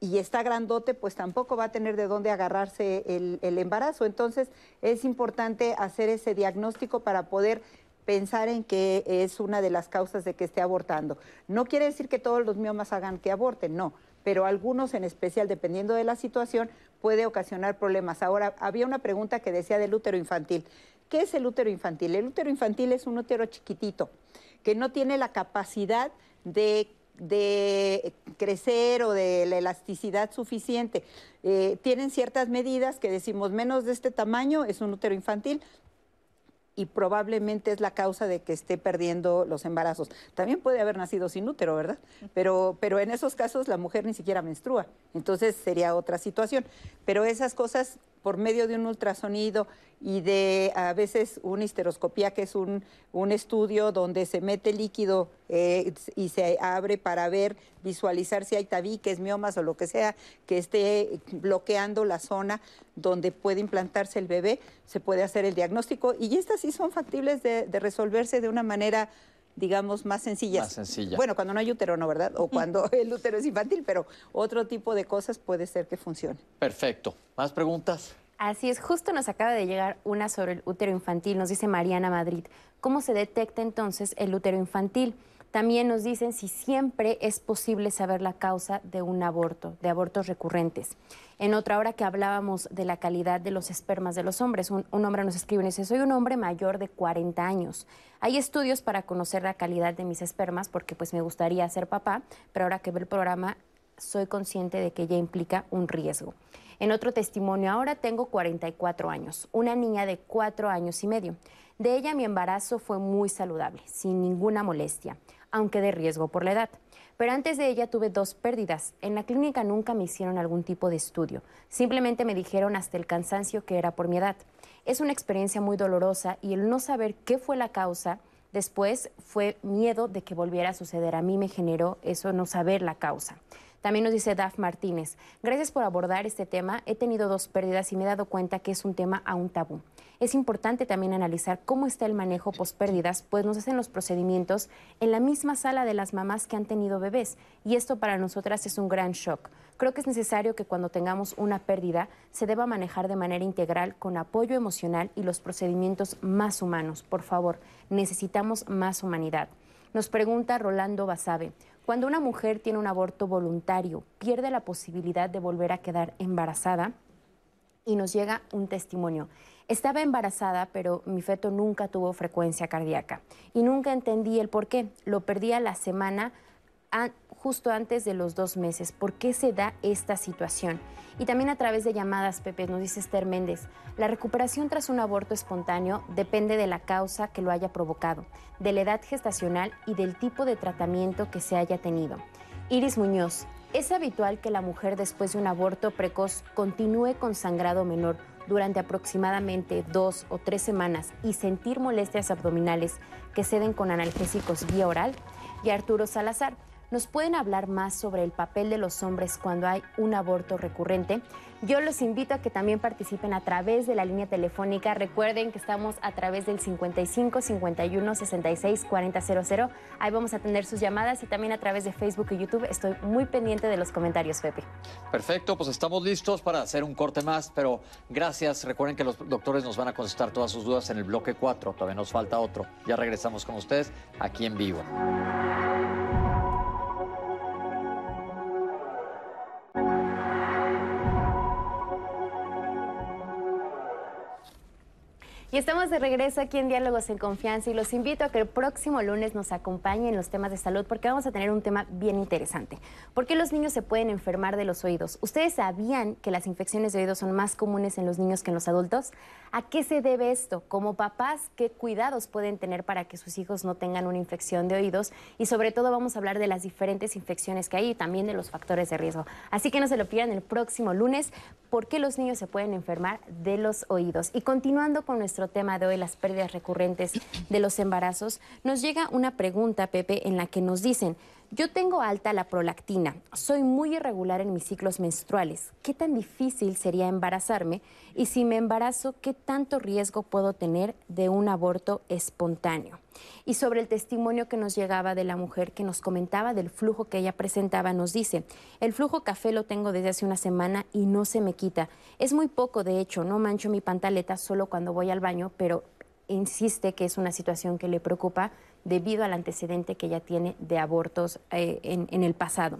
y está grandote, pues tampoco va a tener de dónde agarrarse el, embarazo. Entonces, es importante hacer ese diagnóstico para poder pensar en que es una de las causas de que esté abortando. No quiere decir que todos los miomas hagan que aborten, no, pero algunos en especial, dependiendo de la situación, puede ocasionar problemas. Ahora, había una pregunta que decía del útero infantil. ¿Qué es el útero infantil? El útero infantil es un útero chiquitito, que no tiene la capacidad de de crecer o de la elasticidad suficiente. Eh, tienen ciertas medidas que decimos menos de este tamaño es un útero infantil y probablemente es la causa de que esté perdiendo los embarazos. También puede haber nacido sin útero, ¿verdad? Pero, pero en esos casos la mujer ni siquiera menstrua, entonces sería otra situación. Pero esas cosas por medio de un ultrasonido y de a veces una histeroscopía, que es un, un estudio donde se mete líquido eh, y se abre para ver, visualizar si hay tabiques, miomas o lo que sea que esté bloqueando la zona donde puede implantarse el bebé, se puede hacer el diagnóstico. Y estas sí son factibles de, de resolverse de una manera digamos, más sencillas. Más sencilla. Bueno, cuando no hay útero, ¿no, verdad? O cuando [LAUGHS] el útero es infantil, pero otro tipo de cosas puede ser que funcione. Perfecto. ¿Más preguntas? Así es, justo nos acaba de llegar una sobre el útero infantil, nos dice Mariana Madrid. ¿Cómo se detecta entonces el útero infantil? También nos dicen si siempre es posible saber la causa de un aborto, de abortos recurrentes. En otra hora que hablábamos de la calidad de los espermas de los hombres, un, hombre nos escribe y dice, soy un hombre mayor de 40 años. Hay estudios para conocer la calidad de mis espermas porque pues me gustaría ser papá, pero ahora que veo el programa soy consciente de que ya implica un riesgo. En otro testimonio, ahora tengo 44 años, una niña de 4 años y medio. De ella mi embarazo fue muy saludable, sin ninguna molestia aunque de riesgo por la edad. Pero antes de ella tuve dos pérdidas. En la clínica nunca me hicieron algún tipo de estudio. Simplemente me dijeron hasta el cansancio que era por mi edad. Es una experiencia muy dolorosa y el no saber qué fue la causa después fue miedo de que volviera a suceder. A mí me generó eso, no saber la causa. También nos dice Daf Martínez, gracias por abordar este tema. He tenido dos pérdidas y me he dado cuenta que es un tema aún tabú. Es importante también analizar cómo está el manejo post-pérdidas, pues nos hacen los procedimientos en la misma sala de las mamás que han tenido bebés. Y esto para nosotras es un gran shock. Creo que es necesario que cuando tengamos una pérdida se deba manejar de manera integral con apoyo emocional y los procedimientos más humanos. Por favor, necesitamos más humanidad. Nos pregunta Rolando Basabe, cuando una mujer tiene un aborto voluntario, pierde la posibilidad de volver a quedar embarazada y nos llega un testimonio. Estaba embarazada, pero mi feto nunca tuvo frecuencia cardíaca y nunca entendí el por qué. Lo perdí a la semana justo antes de los dos meses. ¿Por qué se da esta situación? Y también a través de llamadas, Pepe, nos dice Esther Méndez, la recuperación tras un aborto espontáneo depende de la causa que lo haya provocado, de la edad gestacional y del tipo de tratamiento que se haya tenido. Iris Muñoz, es habitual que la mujer después de un aborto precoz continúe con sangrado menor durante aproximadamente dos o tres semanas y sentir molestias abdominales que ceden con analgésicos vía oral? Y Arturo Salazar, ¿Nos pueden hablar más sobre el papel de los hombres cuando hay un aborto recurrente? Yo los invito a que también participen a través de la línea telefónica. Recuerden que estamos a través del 55 51 66 4000. Ahí vamos a atender sus llamadas y también a través de Facebook y YouTube. Estoy muy pendiente de los comentarios, Pepe. Perfecto, pues estamos listos para hacer un corte más, pero gracias. Recuerden que los doctores nos van a contestar todas sus dudas en el bloque 4. Todavía nos falta otro. Ya regresamos con ustedes aquí en vivo. Y estamos de regreso aquí en Diálogos en Confianza y los invito a que el próximo lunes nos acompañen en los temas de salud porque vamos a tener un tema bien interesante. ¿Por qué los niños se pueden enfermar de los oídos? ¿Ustedes sabían que las infecciones de oídos son más comunes en los niños que en los adultos? ¿A qué se debe esto? Como papás, ¿qué cuidados pueden tener para que sus hijos no tengan una infección de oídos? Y sobre todo vamos a hablar de las diferentes infecciones que hay y también de los factores de riesgo. Así que no se lo pierdan el próximo lunes. ¿Por qué los niños se pueden enfermar de los oídos? Y continuando con nuestro tema de hoy, las pérdidas recurrentes de los embarazos, nos llega una pregunta, Pepe, en la que nos dicen, Yo tengo alta la prolactina, soy muy irregular en mis ciclos menstruales. ¿Qué tan difícil sería embarazarme? Y si me embarazo, ¿qué tanto riesgo puedo tener de un aborto espontáneo? Y sobre el testimonio que nos llegaba de la mujer que nos comentaba del flujo que ella presentaba, nos dice, el flujo café lo tengo desde hace una semana y no se me quita. Es muy poco, de hecho, no mancho mi pantaleta solo cuando voy al baño, pero insiste que es una situación que le preocupa debido al antecedente que ella tiene de abortos eh, en, el pasado.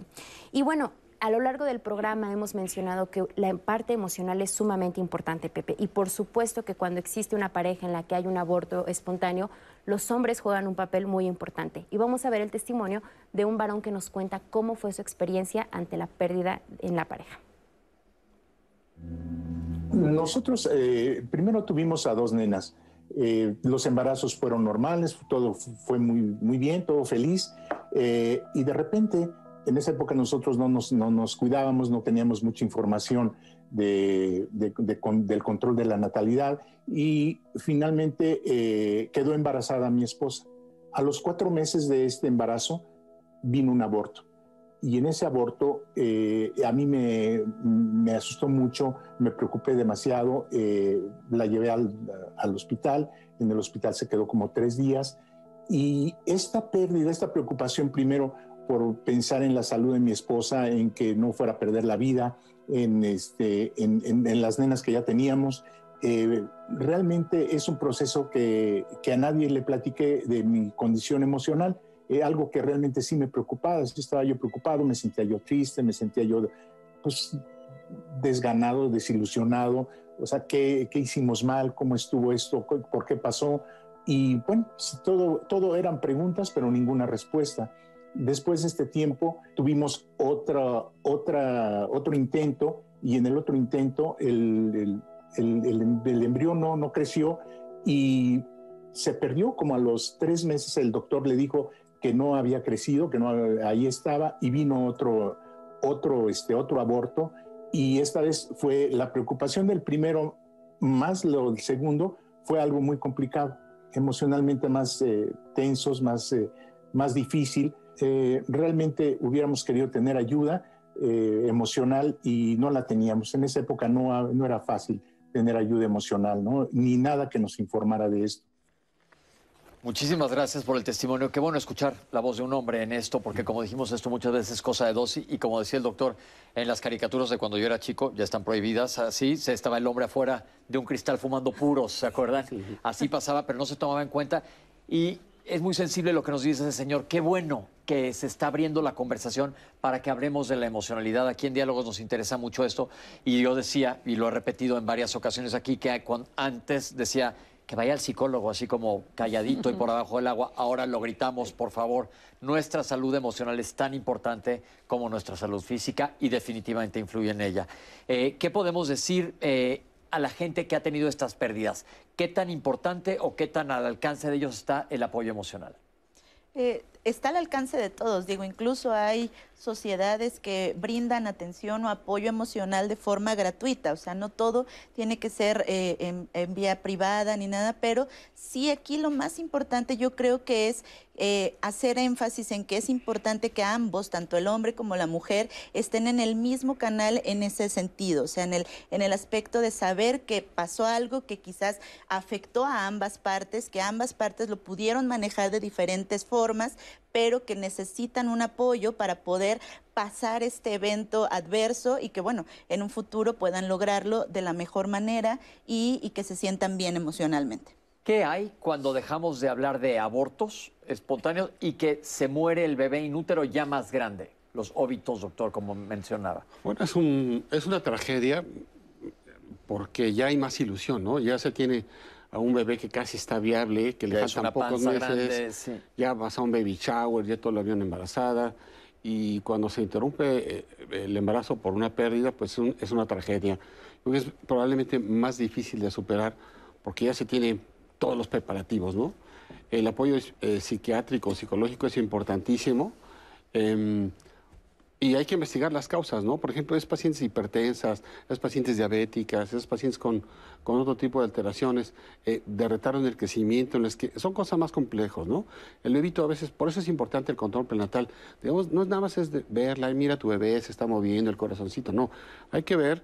Y bueno, a lo largo del programa hemos mencionado que la parte emocional es sumamente importante, Pepe. Y por supuesto que cuando existe una pareja en la que hay un aborto espontáneo, los hombres juegan un papel muy importante. Y vamos a ver el testimonio de un varón que nos cuenta cómo fue su experiencia ante la pérdida en la pareja. Nosotros eh, primero tuvimos a dos nenas. Eh, los embarazos fueron normales, todo fue muy, muy bien, todo feliz. Eh, y de repente, en esa época nosotros no nos, no nos cuidábamos, no teníamos mucha información de, del control de la natalidad y finalmente eh, quedó embarazada mi esposa. A los cuatro meses de este embarazo vino un aborto y en ese aborto eh, a mí me, me, asustó mucho, me preocupé demasiado, eh, la llevé al, al, hospital, en el hospital se quedó como tres días y esta pérdida, esta preocupación primero por pensar en la salud de mi esposa, en que no fuera a perder la vida, en, este, en, en, las nenas que ya teníamos, eh, realmente es un proceso que, que a nadie le platiqué de mi condición emocional eh, algo que realmente sí me preocupaba, sí estaba yo preocupado, me sentía yo triste, me sentía yo pues desganado, desilusionado, o sea, ¿qué, qué hicimos mal? ¿Cómo estuvo esto? ¿Por qué pasó? Y bueno, todo, todo eran preguntas, pero ninguna respuesta. Después de este tiempo tuvimos otra, otra, otro intento y en el otro intento el, el, el, el embrión no, no creció y se perdió como a los tres meses el doctor le dijo que no había crecido, que no ahí estaba y vino otro otro este otro aborto y esta vez fue la preocupación del primero más lo del segundo fue algo muy complicado, emocionalmente más eh, tensos, más eh, más difícil. Eh, realmente hubiéramos querido tener ayuda emocional y no la teníamos. En esa época no, no era fácil tener ayuda emocional, ¿no? ni nada que nos informara de esto. Muchísimas gracias por el testimonio. Qué bueno escuchar la voz de un hombre en esto, porque como dijimos, esto muchas veces es cosa de dos y como decía el doctor, en las caricaturas de cuando yo era chico ya están prohibidas. Así se estaba el hombre afuera de un cristal fumando puros, ¿se acuerdan? Así pasaba, pero no se tomaba en cuenta. Y es muy sensible lo que nos dice ese señor. Qué bueno que se está abriendo la conversación para que hablemos de la emocionalidad. Aquí en Diálogos nos interesa mucho esto. Y yo decía, y lo he repetido en varias ocasiones aquí, que antes decía que vaya al psicólogo así como calladito y por [LAUGHS] abajo del agua. Ahora lo gritamos, por favor. Nuestra salud emocional es tan importante como nuestra salud física y definitivamente influye en ella. Eh, ¿Qué podemos decir eh, a la gente que ha tenido estas pérdidas? ¿Qué tan importante o qué tan al alcance de ellos está el apoyo emocional? Eh, está al alcance de todos. Digo, incluso hay sociedades que brindan atención o apoyo emocional de forma gratuita. O sea, no todo tiene que ser eh, en, vía privada ni nada, pero sí aquí lo más importante yo creo que es eh, hacer énfasis en que es importante que ambos, tanto el hombre como la mujer, estén en el mismo canal en ese sentido, o sea, en el, en el aspecto de saber que pasó algo que quizás afectó a ambas partes, que ambas partes lo pudieron manejar de diferentes formas, pero que necesitan un apoyo para poder pasar este evento adverso y que, bueno, en un futuro puedan lograrlo de la mejor manera y, que se sientan bien emocionalmente. ¿Qué hay cuando dejamos de hablar de abortos espontáneos y que se muere el bebé inútero ya más grande? Los óbitos, doctor, como mencionaba. Bueno, es, un, es una tragedia porque ya hay más ilusión, ¿no? Ya se tiene a un bebé que casi está viable, que le faltan pocos meses, ya vas a un baby shower, ya todo lo habían embarazada, y cuando se interrumpe eh, el embarazo por una pérdida, pues es una tragedia. es probablemente más difícil de superar porque ya se tiene todos los preparativos, ¿no? El apoyo eh, psiquiátrico, psicológico es importantísimo. Em, Y hay que investigar las causas, ¿no? Por ejemplo, es pacientes hipertensas, es pacientes diabéticas, es pacientes con, con otro tipo de alteraciones, eh, de retardo en el crecimiento, en las que son cosas más complejas, ¿no? El bebito a veces, por eso es importante el control prenatal. Digamos, no es nada más es de verla, mira tu bebé, se está moviendo el corazoncito, no. Hay que ver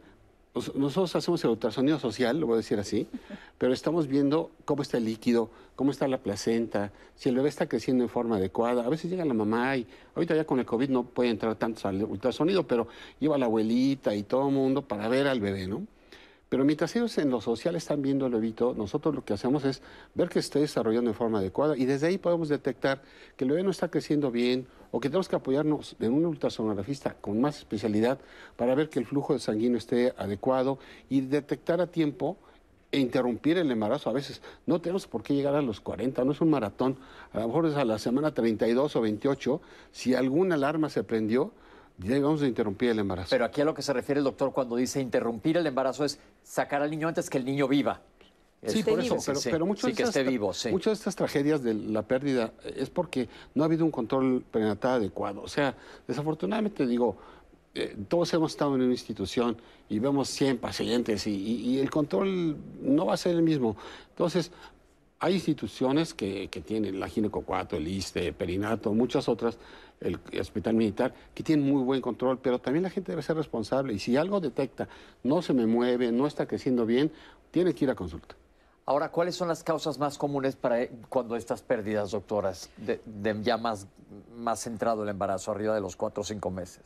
nosotros hacemos el ultrasonido social, lo voy a decir así, [LAUGHS] pero estamos viendo cómo está el líquido, cómo está la placenta, si el bebé está creciendo en forma adecuada. A veces llega la mamá y ahorita ya con el COVID no puede entrar tanto al ultrasonido, pero lleva a la abuelita y todo el mundo para ver al bebé, ¿no? Pero mientras ellos en lo social están viendo el bebito, nosotros lo que hacemos es ver que esté desarrollando de forma adecuada y desde ahí podemos detectar que el bebé no está creciendo bien o que tenemos que apoyarnos en un ultrasonografista con más especialidad para ver que el flujo de sanguíneo esté adecuado y detectar a tiempo e interrumpir el embarazo. A veces no tenemos por qué llegar a los 40, no es un maratón. A lo mejor es a la semana 32 o 28. Si alguna alarma se prendió, ya vamos a interrumpir el embarazo. Pero aquí a lo que se refiere el doctor cuando dice interrumpir el embarazo es sacar al niño antes que el niño viva. Sí, por eso, pero, muchas, de estas, vivo, muchas de estas tragedias de la pérdida es porque no ha habido un control prenatal adecuado. O sea, desafortunadamente digo, eh, todos hemos estado en una institución y vemos 100 pacientes y, el control no va a ser el mismo. Entonces, hay instituciones que, que tienen la Gineco 4, el ISTE, Perinato, muchas otras, el hospital militar, que tienen muy buen control, pero también la gente debe ser responsable y si algo detecta, no se me mueve, no está creciendo bien, tiene que ir a consulta. Ahora, ¿cuáles son las causas más comunes para cuando estas pérdidas, doctoras, de, ya más, más centrado el embarazo, arriba de los cuatro o cinco meses?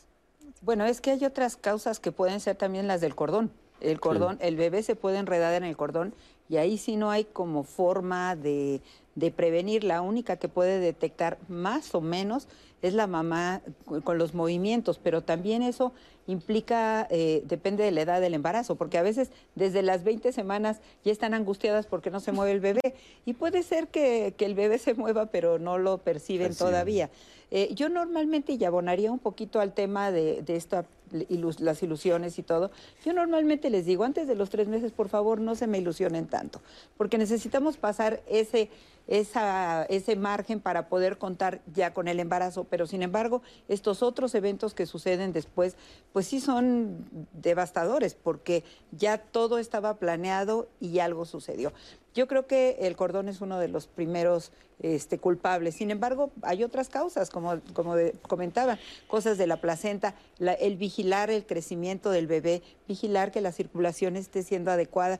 Bueno, es que hay otras causas que pueden ser también las del cordón. El cordón, el bebé se puede enredar en el cordón y ahí sí no hay como forma de, de prevenir. La única que puede detectar más o menos es la mamá con los movimientos, pero también eso implica, eh, depende de la edad del embarazo, porque a veces desde las 20 semanas ya están angustiadas porque no se mueve el bebé. Y puede ser que, el bebé se mueva, pero no lo perciben todavía. Eh, yo normalmente, y abonaría un poquito al tema de, de esta las ilusiones y todo, yo normalmente les digo, antes de los tres meses, por favor, no se me ilusionen tanto, porque necesitamos pasar ese ese margen para poder contar ya con el embarazo, pero sin embargo, estos otros eventos que suceden después, pues sí son devastadores, porque ya todo estaba planeado y algo sucedió. Yo creo que el cordón es uno de los primeros este, culpables. Sin embargo, hay otras causas, como, como comentaba, cosas de la placenta, el vigilar el crecimiento del bebé, vigilar que la circulación esté siendo adecuada.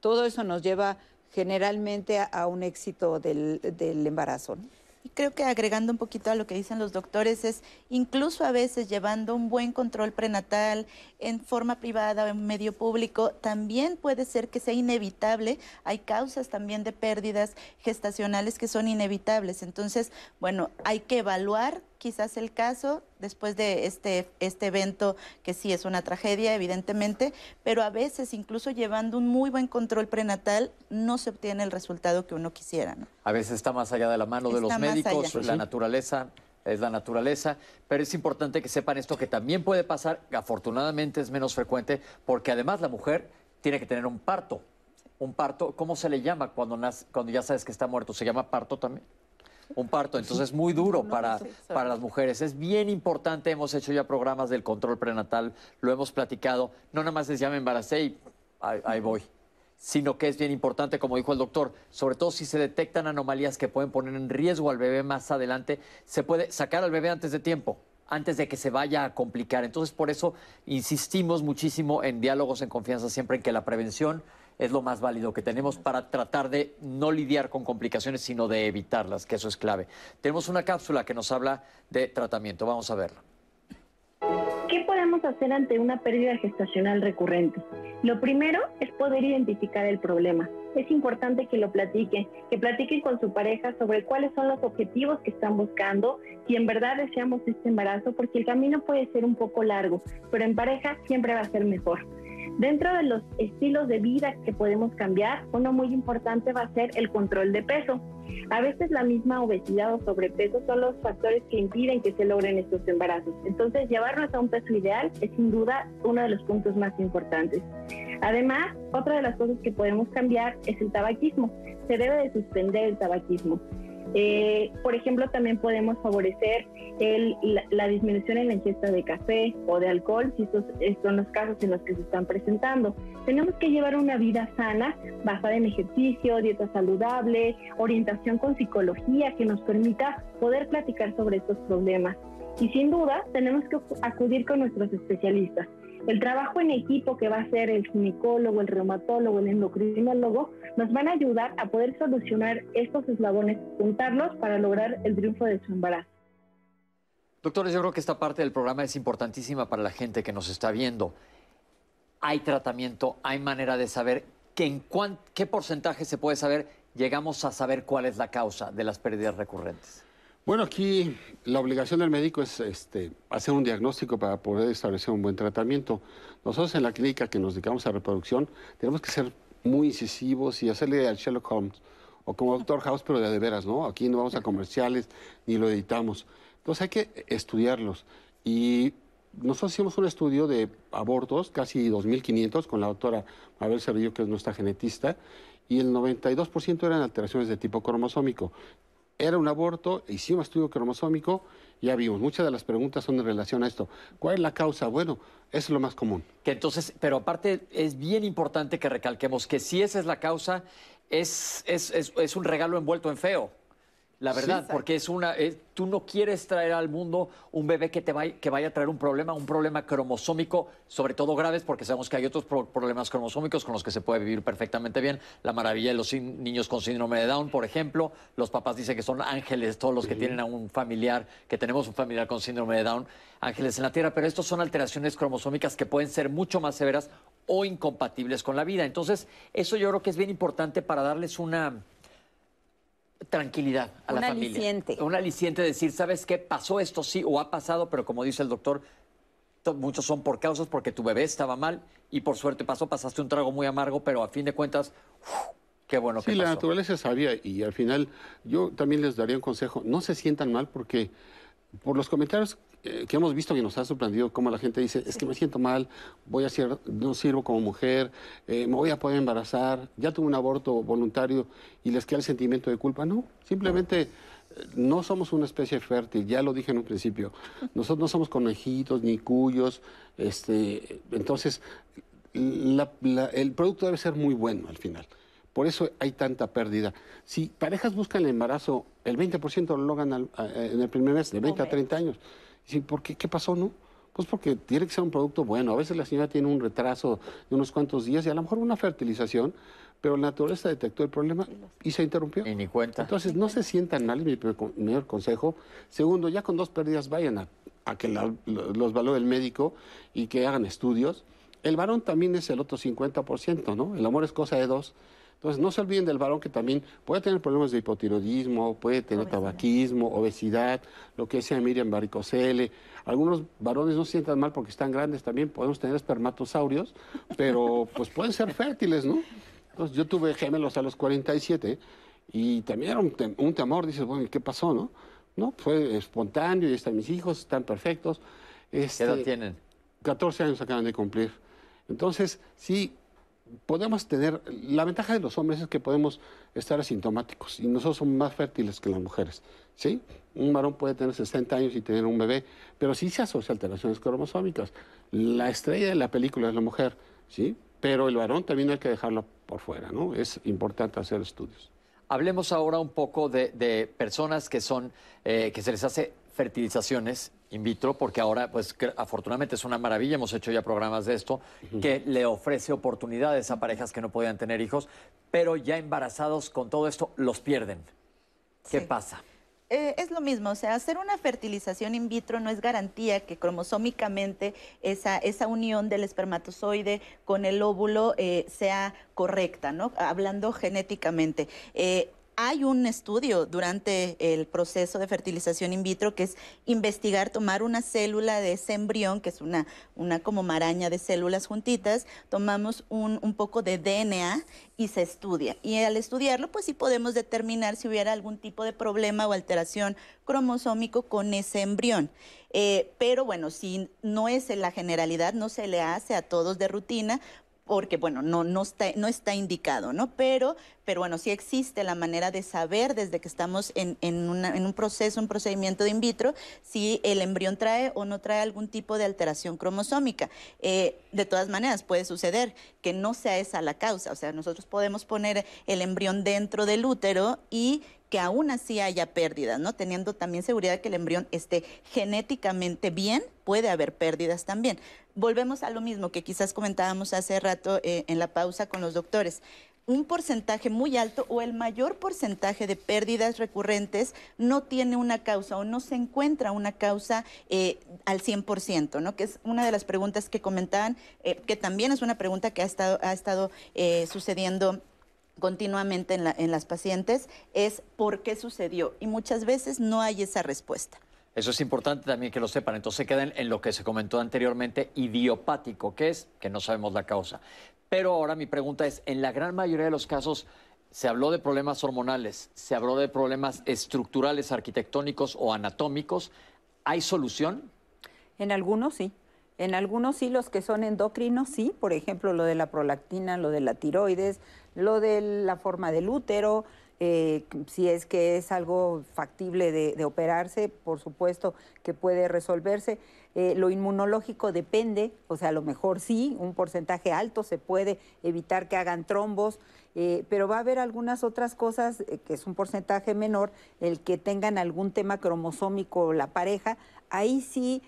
Todo eso nos lleva generalmente a, un éxito del, embarazo. Y creo que agregando un poquito a lo que dicen los doctores es incluso a veces llevando un buen control prenatal en forma privada o en medio público, también puede ser que sea inevitable. Hay causas también de pérdidas gestacionales que son inevitables. Entonces, bueno, hay que evaluar quizás el caso después de este, este evento, que sí es una tragedia, evidentemente, pero a veces incluso llevando un muy buen control prenatal no se obtiene el resultado que uno quisiera. ¿no? A veces está más allá de la mano de los médicos, la naturaleza es la naturaleza, pero es importante que sepan esto que también puede pasar, afortunadamente es menos frecuente, porque además la mujer tiene que tener un parto. Un parto, ¿cómo se le llama cuando, nace, cuando ya sabes que está muerto? ¿Se llama parto también? Un parto. Entonces es muy duro para, para las mujeres. Es bien importante, hemos hecho ya programas del control prenatal, lo hemos platicado. No nada más les llama embaracé y ahí, voy sino que es bien importante, como dijo el doctor, sobre todo si se detectan anomalías que pueden poner en riesgo al bebé más adelante, se puede sacar al bebé antes de tiempo antes de que se vaya a complicar. Entonces, por eso insistimos muchísimo en diálogos en confianza, siempre en que la prevención es lo más válido que tenemos para tratar de no lidiar con complicaciones, sino de evitarlas, que eso es clave. Tenemos una cápsula que nos habla de tratamiento. Vamos a verla. ¿Qué podemos hacer ante una pérdida gestacional recurrente? Lo primero es poder identificar el problema. Es importante que lo platiquen, que platiquen con su pareja sobre cuáles son los objetivos que están buscando, si en verdad deseamos este embarazo, porque el camino puede ser un poco largo, pero en pareja siempre va a ser mejor. Dentro de los estilos de vida que podemos cambiar, uno muy importante va a ser el control de peso. A veces la misma obesidad o sobrepeso son los factores que impiden que se logren estos embarazos. Entonces, llevarnos a un peso ideal es sin duda uno de los puntos más importantes. Además, otra de las cosas que podemos cambiar es el tabaquismo. Se debe de suspender el tabaquismo. Eh, por ejemplo, también podemos favorecer la, disminución en la ingesta de café o de alcohol, si estos, son los casos en los que se están presentando. Tenemos que llevar una vida sana, basada en ejercicio, dieta saludable, orientación con psicología que nos permita poder platicar sobre estos problemas. Y sin duda, tenemos que acudir con nuestros especialistas. El trabajo en equipo que va a hacer el ginecólogo, el reumatólogo, el endocrinólogo, nos van a ayudar a poder solucionar estos eslabones, juntarlos para lograr el triunfo de su embarazo. Doctores, yo creo que esta parte del programa es importantísima para la gente que nos está viendo. Hay tratamiento, hay manera de saber que en qué porcentaje se puede saber, llegamos a saber cuál es la causa de las pérdidas recurrentes. Bueno, aquí la obligación del médico es este, hacer un diagnóstico para poder establecer un buen tratamiento. Nosotros en la clínica que nos dedicamos a reproducción tenemos que ser muy incisivos y hacerle al Sherlock Holmes o como Doctor House, pero de, de veras, ¿no? Aquí no vamos a comerciales ni lo editamos. Entonces hay que estudiarlos. Y nosotros hicimos un estudio de abortos, casi 2.500, con la doctora Mabel Cerrillo, que es nuestra genetista, y el 92% eran alteraciones de tipo cromosómico era un aborto, hicimos estudio cromosómico, ya vimos, muchas de las preguntas son en relación a esto. ¿Cuál es la causa? Bueno, es lo más común. Que entonces, pero aparte es bien importante que recalquemos que si esa es la causa, es, es, es un regalo envuelto en feo. La verdad, porque es una, tú no quieres traer al mundo un bebé que te vaya, que vaya a traer un problema, un problema cromosómico, sobre todo graves, porque sabemos que hay otros problemas cromosómicos con los que se puede vivir perfectamente bien. La maravilla de los niños con síndrome de Down, por ejemplo, los papás dicen que son ángeles todos los que tienen a un familiar, que tenemos un familiar con síndrome de Down, ángeles en la tierra, pero estos son alteraciones cromosómicas que pueden ser mucho más severas o incompatibles con la vida. Entonces, eso yo creo que es bien importante para darles una tranquilidad a la familia. Un aliciente. Un aliciente de decir, ¿sabes qué? Pasó esto sí o ha pasado, pero como dice el doctor, muchos son por causas porque tu bebé estaba mal y por suerte pasó, pasaste un trago muy amargo, pero a fin de cuentas, qué bueno que Sí, la naturaleza sabía y al final yo también les daría un consejo, no se sientan mal porque por los comentarios eh, que hemos visto que nos ha sorprendido cómo la gente dice, es que me siento mal, voy a ser, no sirvo como mujer, eh, me voy a poder embarazar, ya tuve un aborto voluntario y les queda el sentimiento de culpa. No, simplemente eh, no somos una especie fértil, ya lo dije en un principio. Nosotros no somos conejitos ni cuyos, este, entonces el producto debe ser muy bueno al final. Por eso hay tanta pérdida. Si parejas buscan el embarazo, el 20% lo logran en el primer mes, de 20 a 30 años. ¿Por qué? ¿Qué pasó, no? Pues porque tiene que ser un producto bueno. A veces la señora tiene un retraso de unos cuantos días y a lo mejor una fertilización, pero la naturaleza detectó el problema y se interrumpió. Y ni cuenta. Entonces, no se sientan mal, es mi mejor consejo. Segundo, ya con dos pérdidas vayan a, que los valore el médico y que hagan estudios. El varón también es el otro 50%, ¿no? El amor es cosa de dos. Entonces, no se olviden del varón que también puede tener problemas de hipotiroidismo, puede tener tabaquismo, obesidad, lo que decía Miriam varicocele. Algunos varones no se sientan mal porque están grandes también, podemos tener espermatosaurios, pero pues pueden ser fértiles, ¿no? Entonces, yo tuve gemelos a los 47 y también era un, temor, dices, bueno, ¿y qué pasó, no? No, fue espontáneo y están mis hijos, están perfectos. Este, ¿Qué edad tienen? 14 años acaban de cumplir. Entonces, sí, podemos tener, la ventaja de los hombres es que podemos estar asintomáticos y nosotros somos más fértiles que las mujeres, ¿sí? Un varón puede tener 60 años y tener un bebé, pero sí se asocia a alteraciones cromosómicas. La estrella de la película es la mujer, ¿sí? Pero el varón también hay que dejarlo por fuera, ¿no? Es importante hacer estudios. Hablemos ahora un poco de, personas que son, eh, que se les hace fertilizaciones in vitro, porque ahora, pues afortunadamente es una maravilla, hemos hecho ya programas de esto, que le ofrece oportunidades a parejas que no podían tener hijos, pero ya embarazados con todo esto los pierden. ¿Qué pasa? Eh, es lo mismo, o sea, hacer una fertilización in vitro no es garantía que cromosómicamente esa, esa unión del espermatozoide con el óvulo eh, sea correcta, ¿no? Hablando genéticamente. Eh, hay un estudio durante el proceso de fertilización in vitro que es investigar, tomar una célula de ese embrión, que es una, como maraña de células juntitas, tomamos un, un poco de DNA y se estudia. Y al estudiarlo, pues sí podemos determinar si hubiera algún tipo de problema o alteración cromosómico con ese embrión. Eh, pero bueno, si no es en la generalidad, no se le hace a todos de rutina, porque bueno, no, no, está, no está indicado, ¿no? Pero, pero bueno, sí existe la manera de saber desde que estamos en, en, en, un proceso, un procedimiento de in vitro, si el embrión trae o no trae algún tipo de alteración cromosómica. Eh, de todas maneras, puede suceder que no sea esa la causa, o sea, nosotros podemos poner el embrión dentro del útero y que aún así haya pérdidas, ¿no? Teniendo también seguridad que el embrión esté genéticamente bien, puede haber pérdidas también. Volvemos a lo mismo que quizás comentábamos hace rato eh, en la pausa con los doctores un porcentaje muy alto o el mayor porcentaje de pérdidas recurrentes no tiene una causa o no se encuentra una causa eh, al 100%, ¿no? Que es una de las preguntas que comentaban, eh, que también es una pregunta que ha estado, ha estado sucediendo continuamente en, en las pacientes es por qué sucedió y muchas veces no hay esa respuesta. Eso es importante también que lo sepan. Entonces se quedan en lo que se comentó anteriormente, idiopático, que es que no sabemos la causa. Pero ahora mi pregunta es, en la gran mayoría de los casos se habló de problemas hormonales, se habló de problemas estructurales, arquitectónicos o anatómicos. ¿Hay solución? En algunos sí. En algunos sí, los que son endocrinos, sí. Por ejemplo, lo de la prolactina, lo de la tiroides, lo de la forma del útero, eh, si es que es algo factible de, operarse, por supuesto que puede resolverse. Eh, lo inmunológico depende, o sea, a lo mejor sí, un porcentaje alto se puede evitar que hagan trombos, eh, pero va a haber algunas otras cosas, que es un porcentaje menor, el que tengan algún tema cromosómico la pareja, ahí sí,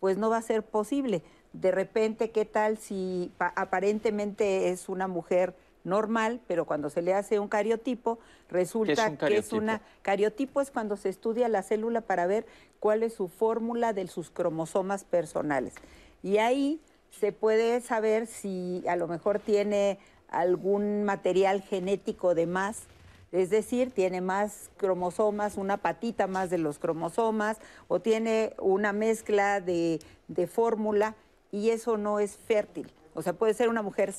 pues no va a ser posible. De repente, ¿qué tal si aparentemente es una mujer normal, pero cuando se le hace un cariotipo, resulta que es una cariotipo es cuando se estudia la célula para ver cuál es su fórmula de sus cromosomas personales. Y ahí se puede saber si a lo mejor tiene algún material genético de más, es decir, tiene más cromosomas, una patita más de los cromosomas, o tiene una mezcla de, de fórmula, y eso no es fértil. O sea, puede ser una mujer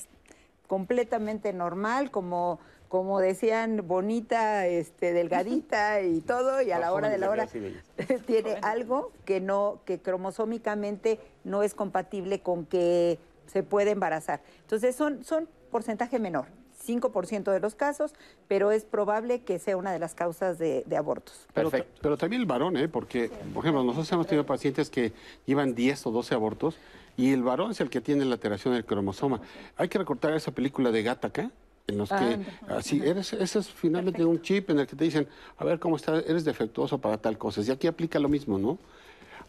completamente normal, como, como decían, bonita, este, delgadita y [LAUGHS] todo, y a la hora de la hora [LAUGHS] tiene algo que no, que cromosómicamente no es compatible con que se puede embarazar. Entonces son, son porcentaje menor. 5% de los casos, pero es probable que sea una de las causas de, abortos. Perfecto. Pero, también el varón, ¿eh? porque, por ejemplo, nosotros hemos tenido pacientes que llevan 10 o 12 abortos y el varón es el que tiene la alteración del cromosoma. Hay que recortar esa película de Gattaca, en los que así eres ese es finalmente un chip en el que te dicen a ver cómo está eres defectuoso para tal cosa y aquí aplica lo mismo no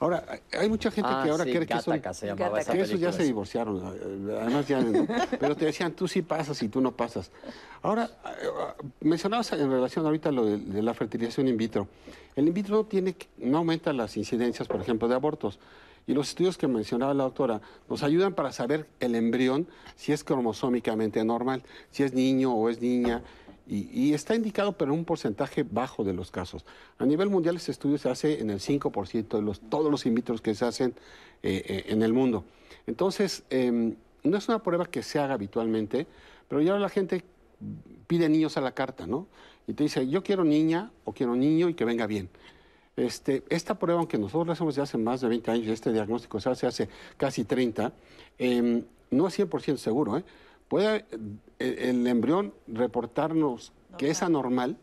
ahora hay mucha gente que ah, ahora quiere que, eso, que esos ya se divorciaron además ya pero te decían tú sí pasas y tú no pasas ahora eh, mencionabas en relación ahorita lo de, de la fertilización in vitro. El in vitro no tiene no aumenta las incidencias por ejemplo de abortos y los estudios que mencionaba la doctora nos ayudan para saber el embrión si es cromosómicamente normal, si es niño o es niña. Y, está indicado, pero en un porcentaje bajo de los casos. A nivel mundial, este estudio se hace en el 5% de los, todos los in que se hacen eh, eh, en el mundo. Entonces, em, no es una prueba que se haga habitualmente, pero ya la gente pide niños a la carta, ¿no? Y te dice, yo quiero niña o quiero niño y que venga bien. Este, esta prueba, aunque nosotros la hacemos ya hace más de 20 años, este diagnóstico se hace hace casi 30, em, no es 100% seguro. ¿eh? Puede eh, el, embrión reportarnos que es anormal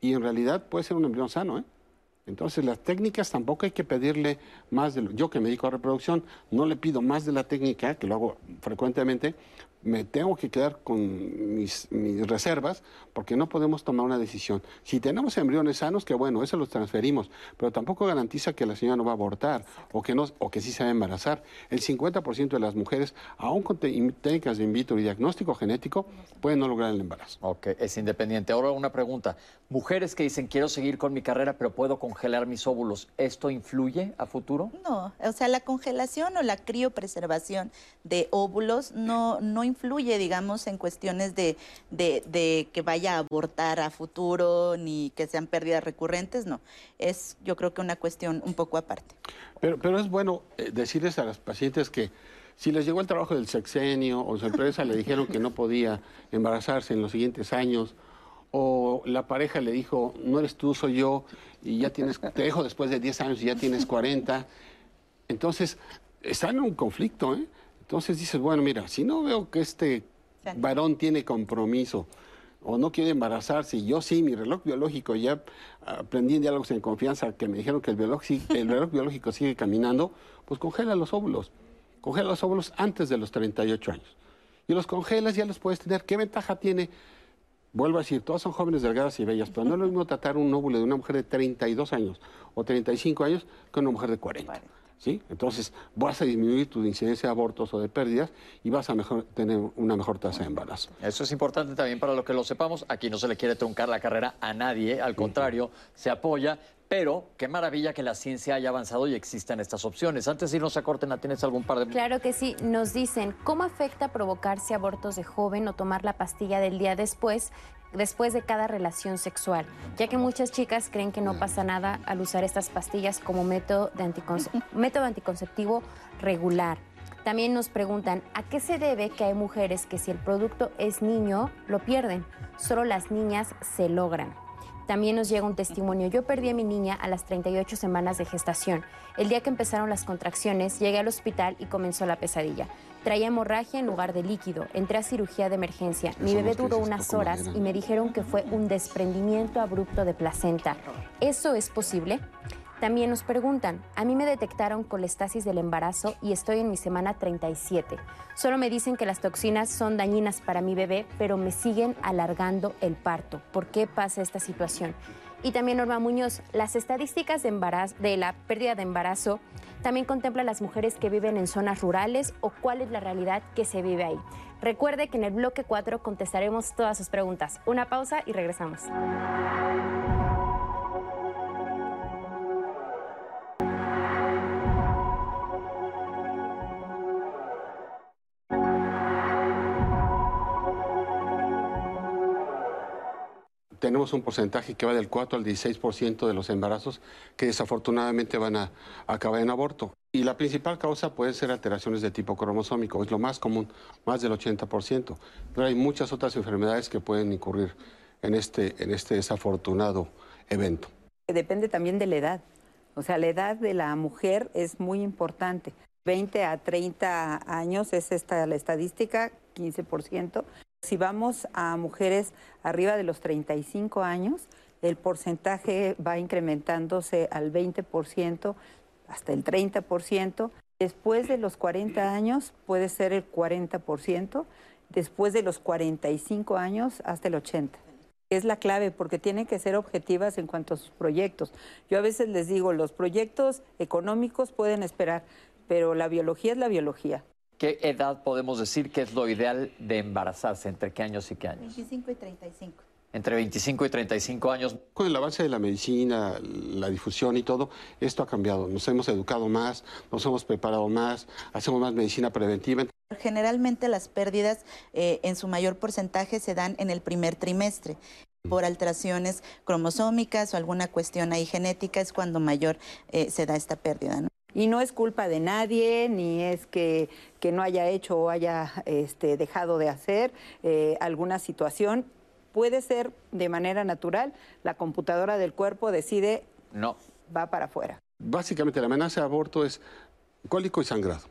y en realidad puede ser un embrión sano. ¿eh? Entonces las técnicas tampoco hay que pedirle más de lo, yo que me dedico a reproducción no le pido más de la técnica que lo hago frecuentemente me tengo que quedar con mis, reservas porque no podemos tomar una decisión. Si tenemos embriones sanos, que bueno, eso los transferimos, pero tampoco garantiza que la señora no va a abortar o que, no, o que sí se va a embarazar. El 50% de las mujeres, aún con técnicas de in vitro y diagnóstico genético, pueden no lograr el embarazo. Ok, es independiente. Ahora una pregunta. Mujeres que dicen, quiero seguir con mi carrera, pero puedo congelar mis óvulos, ¿esto influye a futuro? No, o sea, la congelación o la criopreservación de óvulos no, no influye, digamos, en cuestiones de, de, que vaya a abortar a futuro ni que sean pérdidas recurrentes, no. Es yo creo que una cuestión un poco aparte. Pero, pero es bueno eh, decirles a las pacientes que si les llegó el trabajo del sexenio o su empresa le dijeron que no podía embarazarse en los siguientes años, o la pareja le dijo, no eres tú, soy yo, y ya tienes, te dejo después de 10 años y ya tienes 40. Entonces, están en un conflicto, ¿eh? Entonces dices, bueno, mira, si no veo que este varón tiene compromiso o no quiere embarazarse, yo sí, mi reloj biológico, ya aprendí en diálogos en confianza que me dijeron que el reloj, el reloj biológico sigue caminando, pues congela los óvulos. Congela los óvulos antes de los 38 años. Y los congelas, ya los puedes tener. ¿Qué ventaja tiene? Vuelvo a decir, todas son jóvenes delgadas y bellas, pero no es lo mismo tratar un óvulo de una mujer de 32 años o 35 años que una mujer de 40. ¿Sí? Entonces vas a disminuir tu incidencia de abortos o de pérdidas y vas a mejor, tener una mejor tasa de embarazo. Eso es importante también para lo que lo sepamos. Aquí no se le quiere truncar la carrera a nadie, al contrario, se apoya. Pero qué maravilla que la ciencia haya avanzado y existan estas opciones. Antes de irnos a corte, ¿tienes algún par de...? Claro que sí. Nos dicen, ¿cómo afecta provocarse abortos de joven o tomar la pastilla del día después después de cada relación sexual, ya que muchas chicas creen que no pasa nada al usar estas pastillas como método, de [LAUGHS] método anticonceptivo regular. También nos preguntan, ¿a qué se debe que hay mujeres que si el producto es niño, lo pierden? Solo las niñas se logran. También nos llega un testimonio. Yo perdí a mi niña a las 38 semanas de gestación. El día que empezaron las contracciones, llegué al hospital y comenzó la pesadilla. Traía hemorragia en lugar de líquido. Entré a cirugía de emergencia. Mi bebé duró unas horas y me dijeron que fue un desprendimiento abrupto de placenta. ¿Eso es posible? También nos preguntan, a mí me detectaron colestasis del embarazo y estoy en mi semana 37. Solo me dicen que las toxinas son dañinas para mi bebé, pero me siguen alargando el parto. ¿Por qué pasa esta situación? Y también Norma Muñoz, las estadísticas de, embarazo, de la pérdida de embarazo también contempla las mujeres que viven en zonas rurales o cuál es la realidad que se vive ahí. Recuerde que en el bloque 4 contestaremos todas sus preguntas. Una pausa y regresamos. Tenemos un porcentaje que va del 4 al 16% de los embarazos que desafortunadamente van a, acabar en aborto. Y la principal causa puede ser alteraciones de tipo cromosómico, es lo más común, más del 80%. Pero hay muchas otras enfermedades que pueden incurrir en este, en este desafortunado evento. Depende también de la edad. O sea, la edad de la mujer es muy importante. 20 a 30 años es esta la estadística, 15%. Si vamos a mujeres arriba de los 35 años, el porcentaje va incrementándose al 20%, hasta el 30%. Después de los 40 años puede ser el 40%, después de los 45 años hasta el 80%. Es la clave porque tienen que ser objetivas en cuanto a sus proyectos. Yo a veces les digo, los proyectos económicos pueden esperar, pero la biología es la biología. ¿Qué edad podemos decir que es lo ideal de embarazarse? ¿Entre qué años y qué años? 25 y 35. Entre 25 y 35 años. Con el avance de la medicina, la difusión y todo, esto ha cambiado. Nos hemos educado más, nos hemos preparado más, hacemos más medicina preventiva. Generalmente las pérdidas eh, en su mayor porcentaje se dan en el primer trimestre por alteraciones cromosómicas o alguna cuestión ahí genética es cuando mayor eh, se da esta pérdida. ¿no? Y no es culpa de nadie, ni es que, no haya hecho o haya este, dejado de hacer eh, alguna situación. Puede ser de manera natural, la computadora del cuerpo decide, no, va para afuera. Básicamente la amenaza de aborto es cólico y sangrado,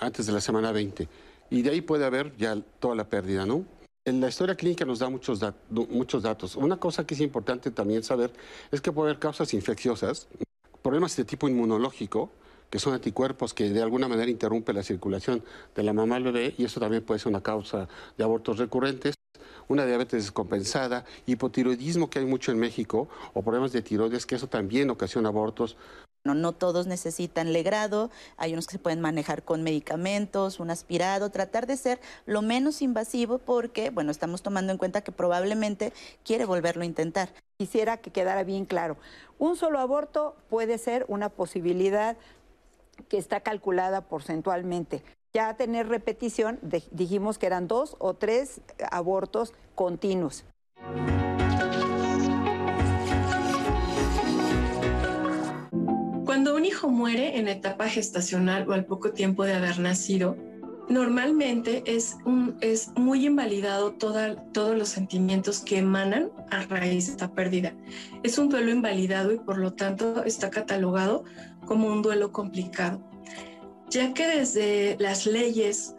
antes de la semana 20. Y de ahí puede haber ya toda la pérdida, ¿no? En la historia clínica nos da muchos, muchos datos. Una cosa que es importante también saber es que puede haber causas infecciosas, problemas de tipo inmunológico, que son anticuerpos que de alguna manera interrumpen la circulación de la mamá al bebé y eso también puede ser una causa de abortos recurrentes una diabetes descompensada, hipotiroidismo que hay mucho en México, o problemas de tiroides, que eso también ocasiona abortos. No, no todos necesitan legrado, hay unos que se pueden manejar con medicamentos, un aspirado, tratar de ser lo menos invasivo porque, bueno, estamos tomando en cuenta que probablemente quiere volverlo a intentar. Quisiera que quedara bien claro, un solo aborto puede ser una posibilidad que está calculada porcentualmente. Ya tener repetición, dijimos que eran dos o tres abortos continuos. Cuando un hijo muere en etapa gestacional o al poco tiempo de haber nacido, normalmente es, un, es muy invalidado todos los sentimientos que emanan a raíz de esta pérdida. Es un duelo invalidado y por lo tanto está catalogado como un duelo complicado, ya que desde las leyes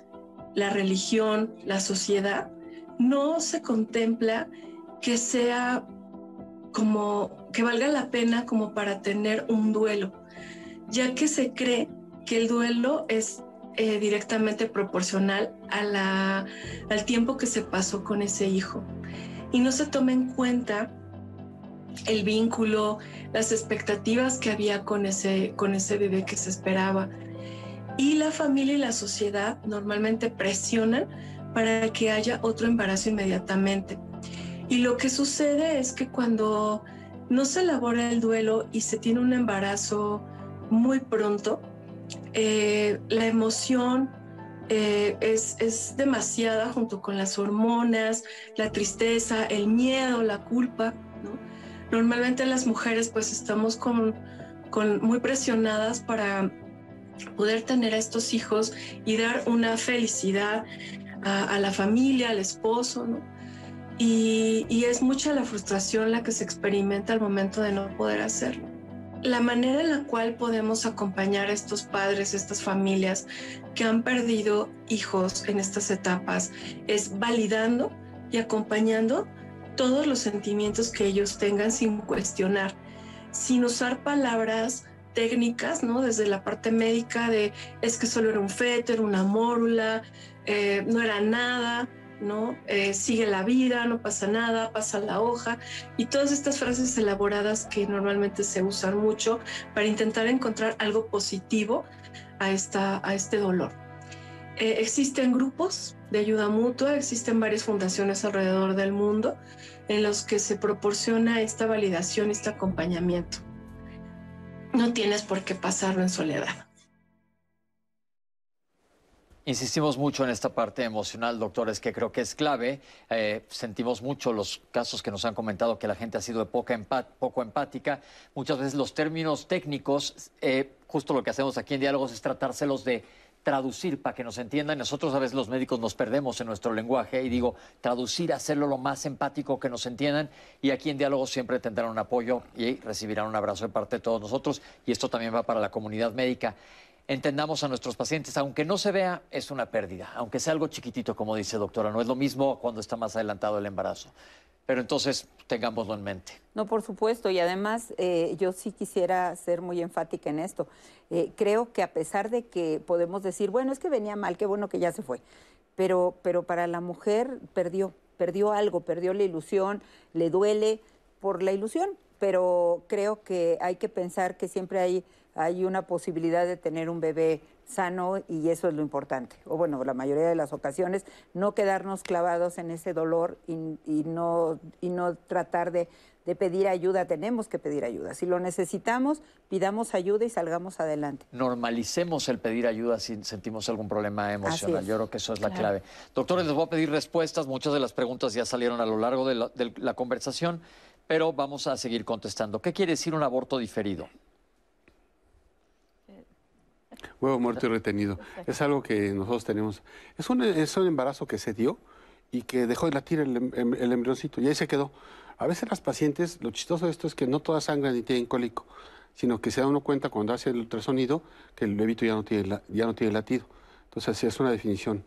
la religión, la sociedad, no se contempla que sea como que valga la pena como para tener un duelo, ya que se cree que el duelo es eh, directamente proporcional al tiempo que se pasó con ese hijo. Y no se toma en cuenta el vínculo, las expectativas que había con ese, con ese bebé que se esperaba. Y la familia y la sociedad normalmente presionan para que haya otro embarazo inmediatamente. Y lo que sucede es que cuando no se elabora el duelo y se tiene un embarazo muy pronto, eh, la emoción eh, es, es, demasiada junto con las hormonas, la tristeza, el miedo, la culpa. Normalmente las mujeres pues estamos con, con muy presionadas para poder tener a estos hijos y dar una felicidad a, la familia, al esposo. Y, y, es mucha la frustración la que se experimenta al momento de no poder hacerlo. La manera en la cual podemos acompañar a estos padres, estas familias que han perdido hijos en estas etapas es validando y acompañando todos los sentimientos que ellos tengan sin cuestionar, sin usar palabras técnicas, ¿no? Desde la parte médica de es que solo era un feto, era una mórula, eh, no era nada, ¿no? Eh, sigue la vida, no pasa nada, pasa la hoja, y todas estas frases elaboradas que normalmente se usan mucho para intentar encontrar algo positivo a, esta, a este dolor. Eh, existen grupos de ayuda mutua, existen varias fundaciones alrededor del mundo en los que se proporciona esta validación, este acompañamiento. No tienes por qué pasarlo en soledad. Insistimos mucho en esta parte emocional, doctores, que creo que es clave. Eh, sentimos mucho los casos que nos han comentado que la gente ha sido poca poco empática. Muchas veces los términos técnicos, eh, justo lo que hacemos aquí en Diálogos es tratárselos de traducir para que nos entiendan. Nosotros a veces los médicos nos perdemos en nuestro lenguaje y digo, traducir, hacerlo lo más empático que nos entiendan. Y aquí en Diálogos siempre tendrán un apoyo y recibirán un abrazo de parte de todos nosotros. Y esto también va para la comunidad médica entendamos a nuestros pacientes, aunque no se vea, es una pérdida, aunque sea algo chiquitito, como dice doctora, no es lo mismo cuando está más adelantado el embarazo. Pero entonces tengámoslo en mente. No, por supuesto, y además eh, yo sí quisiera ser muy enfática en esto. Eh, creo que a pesar de que podemos decir, bueno, es que venía mal, qué bueno que ya se fue, pero, pero para la mujer perdió, perdió algo, perdió la ilusión, le duele por la ilusión, pero creo que hay que pensar que siempre hay hay una posibilidad de tener un bebé sano y eso es lo importante. O bueno, la mayoría de las ocasiones, no quedarnos clavados en ese dolor y, no, y no tratar de, pedir ayuda. Tenemos que pedir ayuda. Si lo necesitamos, pidamos ayuda y salgamos adelante. Normalicemos el pedir ayuda si sentimos algún problema emocional. Yo creo que eso es la clave. Doctores, les voy a pedir respuestas. Muchas de las preguntas ya salieron a lo largo de la conversación, pero vamos a seguir contestando. ¿Qué quiere decir un aborto diferido? Huevo muerto y retenido. Es algo que nosotros tenemos. Es un, es un embarazo que se dio y que dejó de latir el, em, em, el, embrioncito y ahí se quedó. A veces las pacientes, lo chistoso de esto es que no todas sangran ni tienen cólico, sino que se da uno cuenta cuando hace el ultrasonido que el bebito ya no tiene, ya no tiene latido. Entonces, es una definición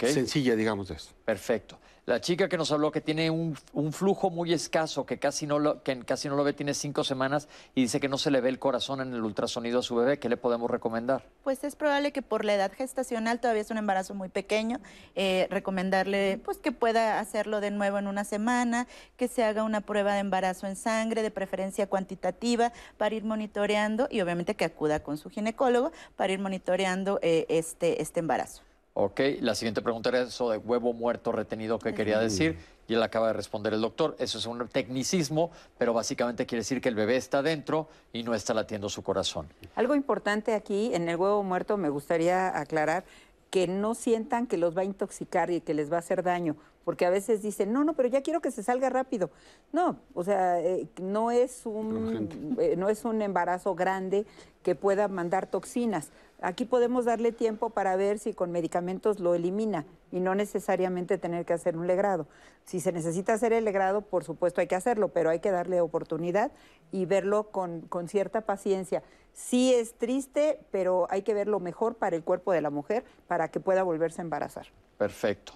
sencilla, digamos, de eso. Perfecto. La chica que nos habló que tiene un, flujo muy escaso, que casi, no lo, que casi no lo ve, tiene cinco semanas y dice que no se le ve el corazón en el ultrasonido a su bebé. ¿Qué le podemos recomendar? Pues es probable que por la edad gestacional todavía es un embarazo muy pequeño. Eh, recomendarle pues que pueda hacerlo de nuevo en una semana, que se haga una prueba de embarazo en sangre, de preferencia cuantitativa, para ir monitoreando y obviamente que acuda con su ginecólogo para ir monitoreando eh, este, este embarazo. Ok, la siguiente pregunta era eso de huevo muerto retenido que quería decir y él acaba de responder el doctor. Eso es un tecnicismo, pero básicamente quiere decir que el bebé está dentro y no está latiendo su corazón. Algo importante aquí en el huevo muerto me gustaría aclarar que no sientan que los va a intoxicar y que les va a hacer daño, porque a veces dicen, no, no, pero ya quiero que se salga rápido. No, o sea, eh, no, es un, eh, no es un embarazo grande que pueda mandar toxinas. Aquí podemos darle tiempo para ver si con medicamentos lo elimina y no necesariamente tener que hacer un legrado. Si se necesita hacer el legrado, por supuesto hay que hacerlo, pero hay que darle oportunidad y verlo con, con cierta paciencia. Sí es triste, pero hay que ver lo mejor para el cuerpo de la mujer para que pueda volverse a embarazar. Perfecto.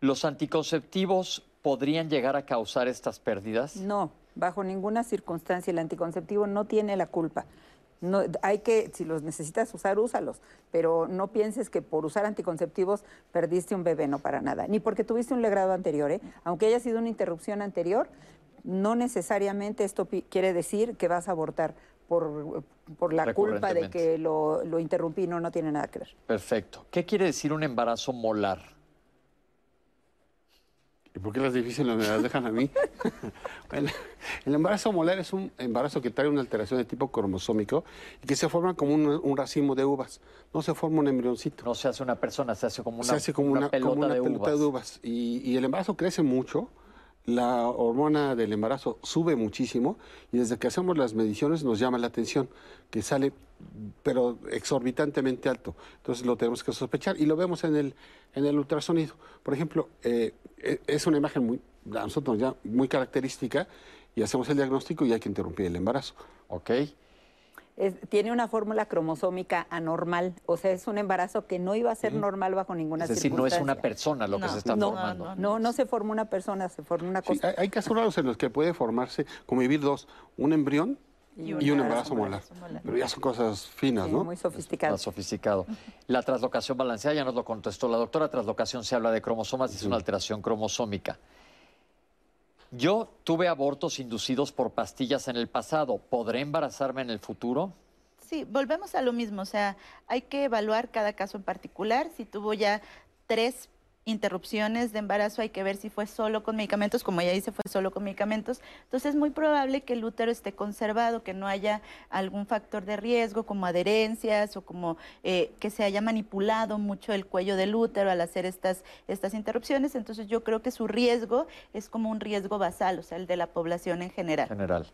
¿Los anticonceptivos podrían llegar a causar estas pérdidas? No, bajo ninguna circunstancia. El anticonceptivo no tiene la culpa. No, hay que, si los necesitas usar, úsalos, pero no pienses que por usar anticonceptivos perdiste un bebé, no para nada. Ni porque tuviste un legrado anterior, ¿eh? aunque haya sido una interrupción anterior, no necesariamente esto quiere decir que vas a abortar por, por la culpa de que lo, lo interrumpí, no, no tiene nada que ver. Perfecto. ¿Qué quiere decir un embarazo molar? ¿Y por qué las difíciles me las dejan a mí? [LAUGHS] el embarazo molar es un embarazo que trae una alteración de tipo cromosómico y que se forma como un, racimo de uvas. No se forma un embrioncito. No se hace una persona, se hace como una, se hace como una, pelota, de, uvas. Y, y, el embarazo crece mucho, la hormona del embarazo sube muchísimo y desde que hacemos las mediciones nos llama la atención, que sale pero exorbitantemente alto. Entonces lo tenemos que sospechar y lo vemos en el, en el ultrasonido. Por ejemplo, eh, e, es una imagen muy, a nosotros ya muy característica y hacemos el diagnóstico y hay que interrumpir el embarazo. Ok. Tiene una fórmula cromosómica anormal, o sea, es un embarazo que no iba a ser normal bajo ninguna circunstancia. Es decir, no es una persona lo que se está formando. No, no, se forma una persona, se forma una cosa. hay, hay casos raros en los que puede formarse, como vivir dos, un embrión y un, embarazo molar. Pero ya son cosas finas, ¿no? Muy sofisticado. Más sofisticado. La traslocación balanceada ya nos lo contestó la doctora. Traslocación se habla de cromosomas, es una alteración cromosómica. Yo tuve abortos inducidos por pastillas en el pasado. ¿Podré embarazarme en el futuro? Sí, volvemos a lo mismo. O sea, hay que evaluar cada caso en particular. Si tuvo ya tres interrupciones de embarazo, hay que ver si fue solo con medicamentos, como ya dice, fue solo con medicamentos. Entonces es muy probable que el útero esté conservado, que no haya algún factor de riesgo como adherencias o como eh, que se haya manipulado mucho el cuello del útero al hacer estas, estas interrupciones. Entonces yo creo que su riesgo es como un riesgo basal, o sea, el de la población en general. General.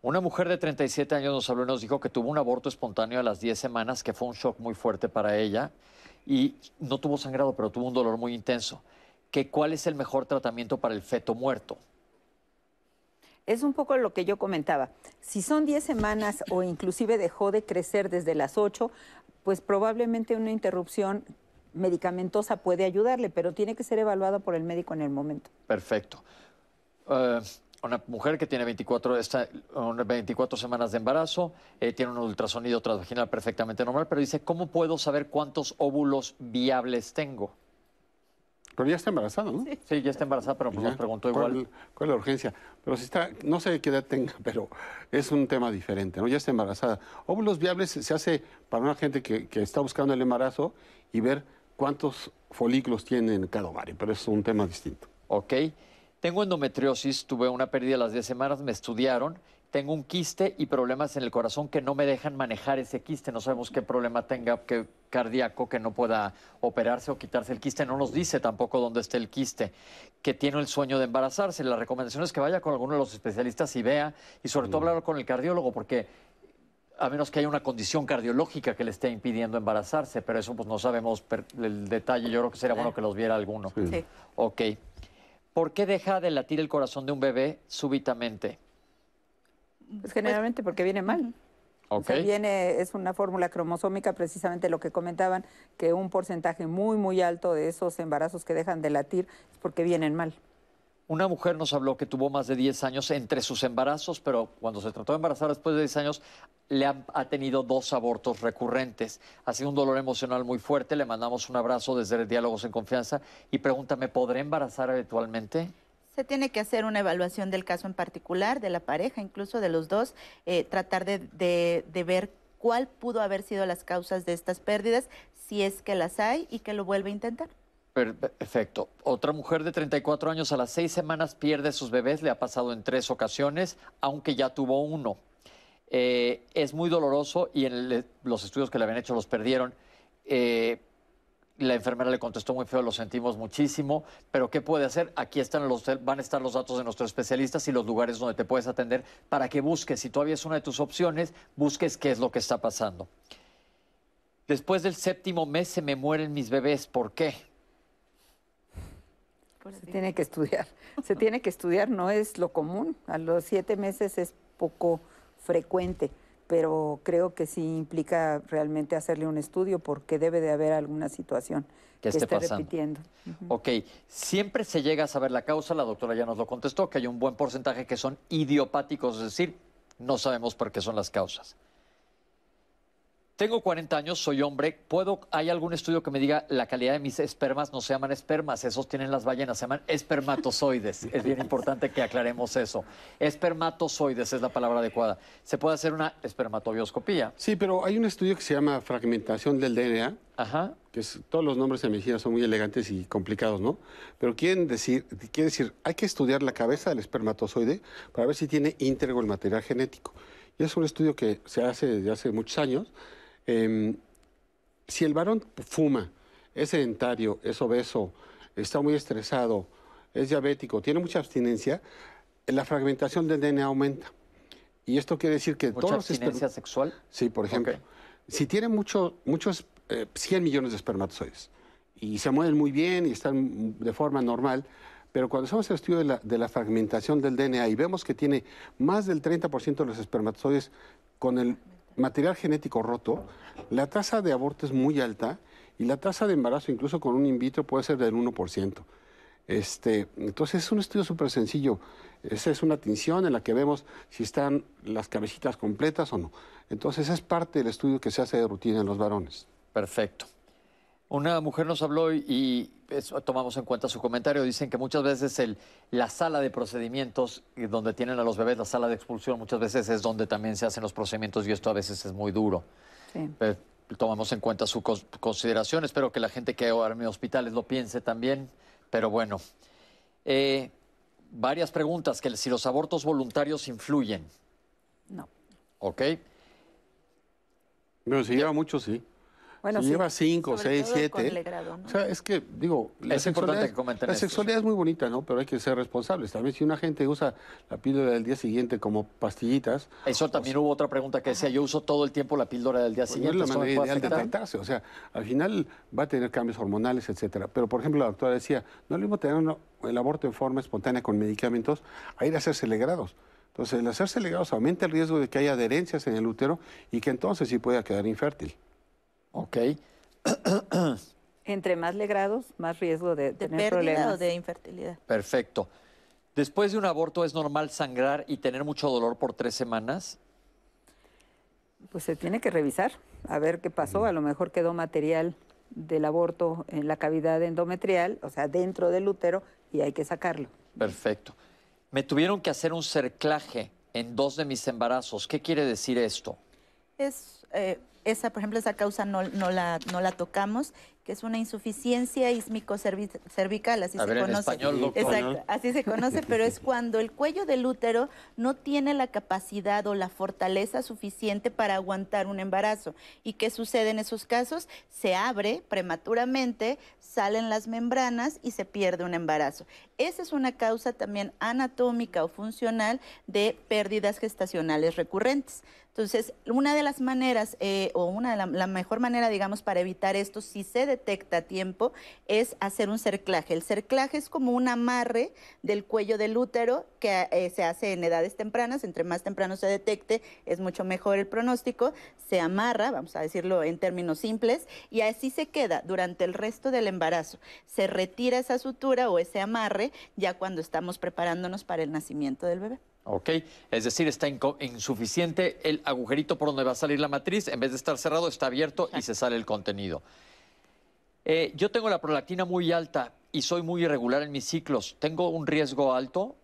Una mujer de 37 años nos habló y nos dijo que tuvo un aborto espontáneo a las 10 semanas, que fue un shock muy fuerte para ella y no tuvo sangrado, pero tuvo un dolor muy intenso. ¿Que ¿Cuál es el mejor tratamiento para el feto muerto? Es un poco lo que yo comentaba. Si son 10 semanas o inclusive dejó de crecer desde las 8, pues probablemente una interrupción medicamentosa puede ayudarle, pero tiene que ser evaluada por el médico en el momento. Perfecto. Eh, una mujer que tiene 24, 24 semanas de embarazo, eh, tiene un ultrasonido transvaginal perfectamente normal, pero dice, ¿cómo puedo saber cuántos óvulos viables tengo? Pero ya está embarazada, ¿no? Sí, ya está embarazada, pero pues nos preguntó igual. ¿Cuál, es la urgencia? Pero si está, no sé qué edad tenga, [LAUGHS] pero es un tema diferente, ¿no? Ya está embarazada. Óvulos viables se hace para una gente que, que está buscando el embarazo y ver cuántos folículos tiene en cada ovario, pero es un tema distinto. Ok. Tengo endometriosis, tuve una pérdida a las 10 semanas, me estudiaron, tengo un quiste y problemas en el corazón que no me dejan manejar ese quiste. No sabemos qué problema tenga que, cardíaco que no pueda operarse o quitarse el quiste. No nos dice tampoco dónde está el quiste. Que tiene el sueño de embarazarse. La recomendación es que vaya con alguno de los especialistas y vea, y sobre todo mm. hablar con el cardiólogo, porque a menos que haya una condición cardiológica que le esté impidiendo embarazarse, pero eso pues no sabemos el detalle. Yo creo que sería bueno que los viera alguno. Sí. Ok. ¿Por qué deja de latir el corazón de un bebé súbitamente? Pues generalmente porque viene mal. Okay. viene, es una fórmula cromosómica, precisamente lo que comentaban, que un porcentaje muy, muy alto de esos embarazos que dejan de latir es porque vienen mal. Una mujer nos habló que tuvo más de 10 años entre sus embarazos, pero cuando se trató de embarazar después de 10 años, le ha, tenido dos abortos recurrentes. Ha sido un dolor emocional muy fuerte. Le mandamos un abrazo desde Diálogos en Confianza y pregúntame, ¿podré embarazar eventualmente? Se tiene que hacer una evaluación del caso en particular, de la pareja, incluso de los dos, eh, tratar de, de ver cuál pudo haber sido las causas de estas pérdidas, si es que las hay y que lo vuelve a intentar. Perfecto. Otra mujer de 34 años a las seis semanas pierde sus bebés, le ha pasado en tres ocasiones, aunque ya tuvo uno. Eh, es muy doloroso y en los estudios que le habían hecho los perdieron. Eh, La enfermera le contestó muy feo, lo sentimos muchísimo, pero ¿qué puede hacer? Aquí están los, van a estar los datos de nuestros especialistas y los lugares donde te puedes atender para que busques, si todavía es una de tus opciones, busques qué es lo que está pasando. Después del séptimo mes se me mueren mis bebés, ¿por qué? Se tiene que estudiar, [LAUGHS] se tiene que estudiar, no es lo común, a los siete meses es poco frecuente pero creo que sí implica realmente hacerle un estudio porque debe de haber alguna situación que, esté, repitiendo. Ok, siempre se llega a saber la causa, la doctora ya nos lo contestó, que hay un buen porcentaje que son idiopáticos, es decir, no sabemos por qué son las causas. Tengo 40 años, soy hombre. ¿Puedo, ¿Hay algún estudio que me diga la calidad de mis espermas? No se llaman espermas, esos tienen las ballenas, se llaman espermatozoides. es bien importante que aclaremos eso. Espermatozoides es la palabra adecuada. ¿Se puede hacer una espermatobioscopía? Sí, pero hay un estudio que se llama fragmentación del DNA. Ajá. Que todos los nombres de medicina son muy elegantes y complicados, ¿no? Pero quieren decir, quiere decir, hay que estudiar la cabeza del espermatozoide para ver si tiene íntegro el material genético. Y es un estudio que se hace desde hace muchos años Em, si el varón fuma, es sedentario, es obeso, está muy estresado, es diabético, tiene mucha abstinencia, la fragmentación del DNA aumenta. Y esto quiere decir que ¿Mucha todos abstinencia sexual? Sí, por ejemplo. Si tiene mucho, muchos, 100 eh, millones de espermatozoides y se mueven muy bien y están de forma normal, pero cuando hacemos el estudio de la, de la fragmentación del DNA y vemos que tiene más del 30% de los espermatozoides con el material genético roto, la tasa de aborto es muy alta y la tasa de embarazo, incluso con un in vitro, puede ser del 1%. Este, entonces es un estudio súper sencillo. Esa es una tinción en la que vemos si están las cabecitas completas o no. Entonces es parte del estudio que se hace de rutina en los varones. Perfecto. Una mujer nos habló y, tomamos en cuenta su comentario. Dicen que muchas veces el, la sala de procedimientos, donde tienen a los bebés, la sala de expulsión, muchas veces es donde también se hacen los procedimientos y esto a veces es muy duro. tomamos en cuenta su consideración. Espero que la gente que ahora en hospitales lo piense también. Pero bueno, eh, varias preguntas. Que si los abortos voluntarios influyen. No. ¿Ok? Bueno, si lleva mucho, sí. Bueno, lleva cinco, seis, siete. O sea, es que, digo, la, sexualidad, la sexualidad es muy bonita, ¿no? Pero hay que ser responsables. También si una gente usa la píldora del día siguiente como pastillitas. Eso pues también hubo otra pregunta que decía, yo uso todo el tiempo la píldora del día pues siguiente. No es la manera ideal de tratarse. O sea, al final va a tener cambios hormonales, etcétera. Pero, por ejemplo, la doctora decía, no es lo mismo tener el aborto en forma espontánea con medicamentos a ir a hacerse legrados. Entonces, el hacerse legrados aumenta el riesgo de que haya adherencias en el útero y que entonces sí pueda quedar infértil. Ok. Entre más legrados, más riesgo de, de tener problemas. o de infertilidad. Perfecto. Después de un aborto, ¿es normal sangrar y tener mucho dolor por tres semanas? Pues se tiene que revisar, a ver qué pasó. A lo mejor quedó material del aborto en la cavidad endometrial, o sea, dentro del útero, y hay que sacarlo. Perfecto. Me tuvieron que hacer un cerclaje en dos de mis embarazos. ¿Qué quiere decir esto? Es eh, esa, por ejemplo, esa causa no, la, no la tocamos, que es una insuficiencia ismico-cervical, así se conoce. Exacto, así se conoce, pero es cuando el cuello del útero no tiene la capacidad o la fortaleza suficiente para aguantar un embarazo. ¿Y qué sucede en esos casos? Se abre prematuramente, salen las membranas y se pierde un embarazo. Esa es una causa también anatómica o funcional de pérdidas gestacionales recurrentes. Entonces, una de las maneras, eh, o una de la, la, mejor manera, digamos, para evitar esto, si se detecta a tiempo, es hacer un cerclaje. El cerclaje es como un amarre del cuello del útero que eh, se hace en edades tempranas. Entre más temprano se detecte, es mucho mejor el pronóstico. Se amarra, vamos a decirlo en términos simples, y así se queda durante el resto del embarazo. Se retira esa sutura o ese amarre ya cuando estamos preparándonos para el nacimiento del bebé. ¿ok? Es decir, está insuficiente el agujerito por donde va a salir la matriz, en vez de estar cerrado, está abierto y se sale el contenido. Eh, yo tengo la prolactina muy alta y soy muy irregular en mis ciclos. ¿Tengo un riesgo alto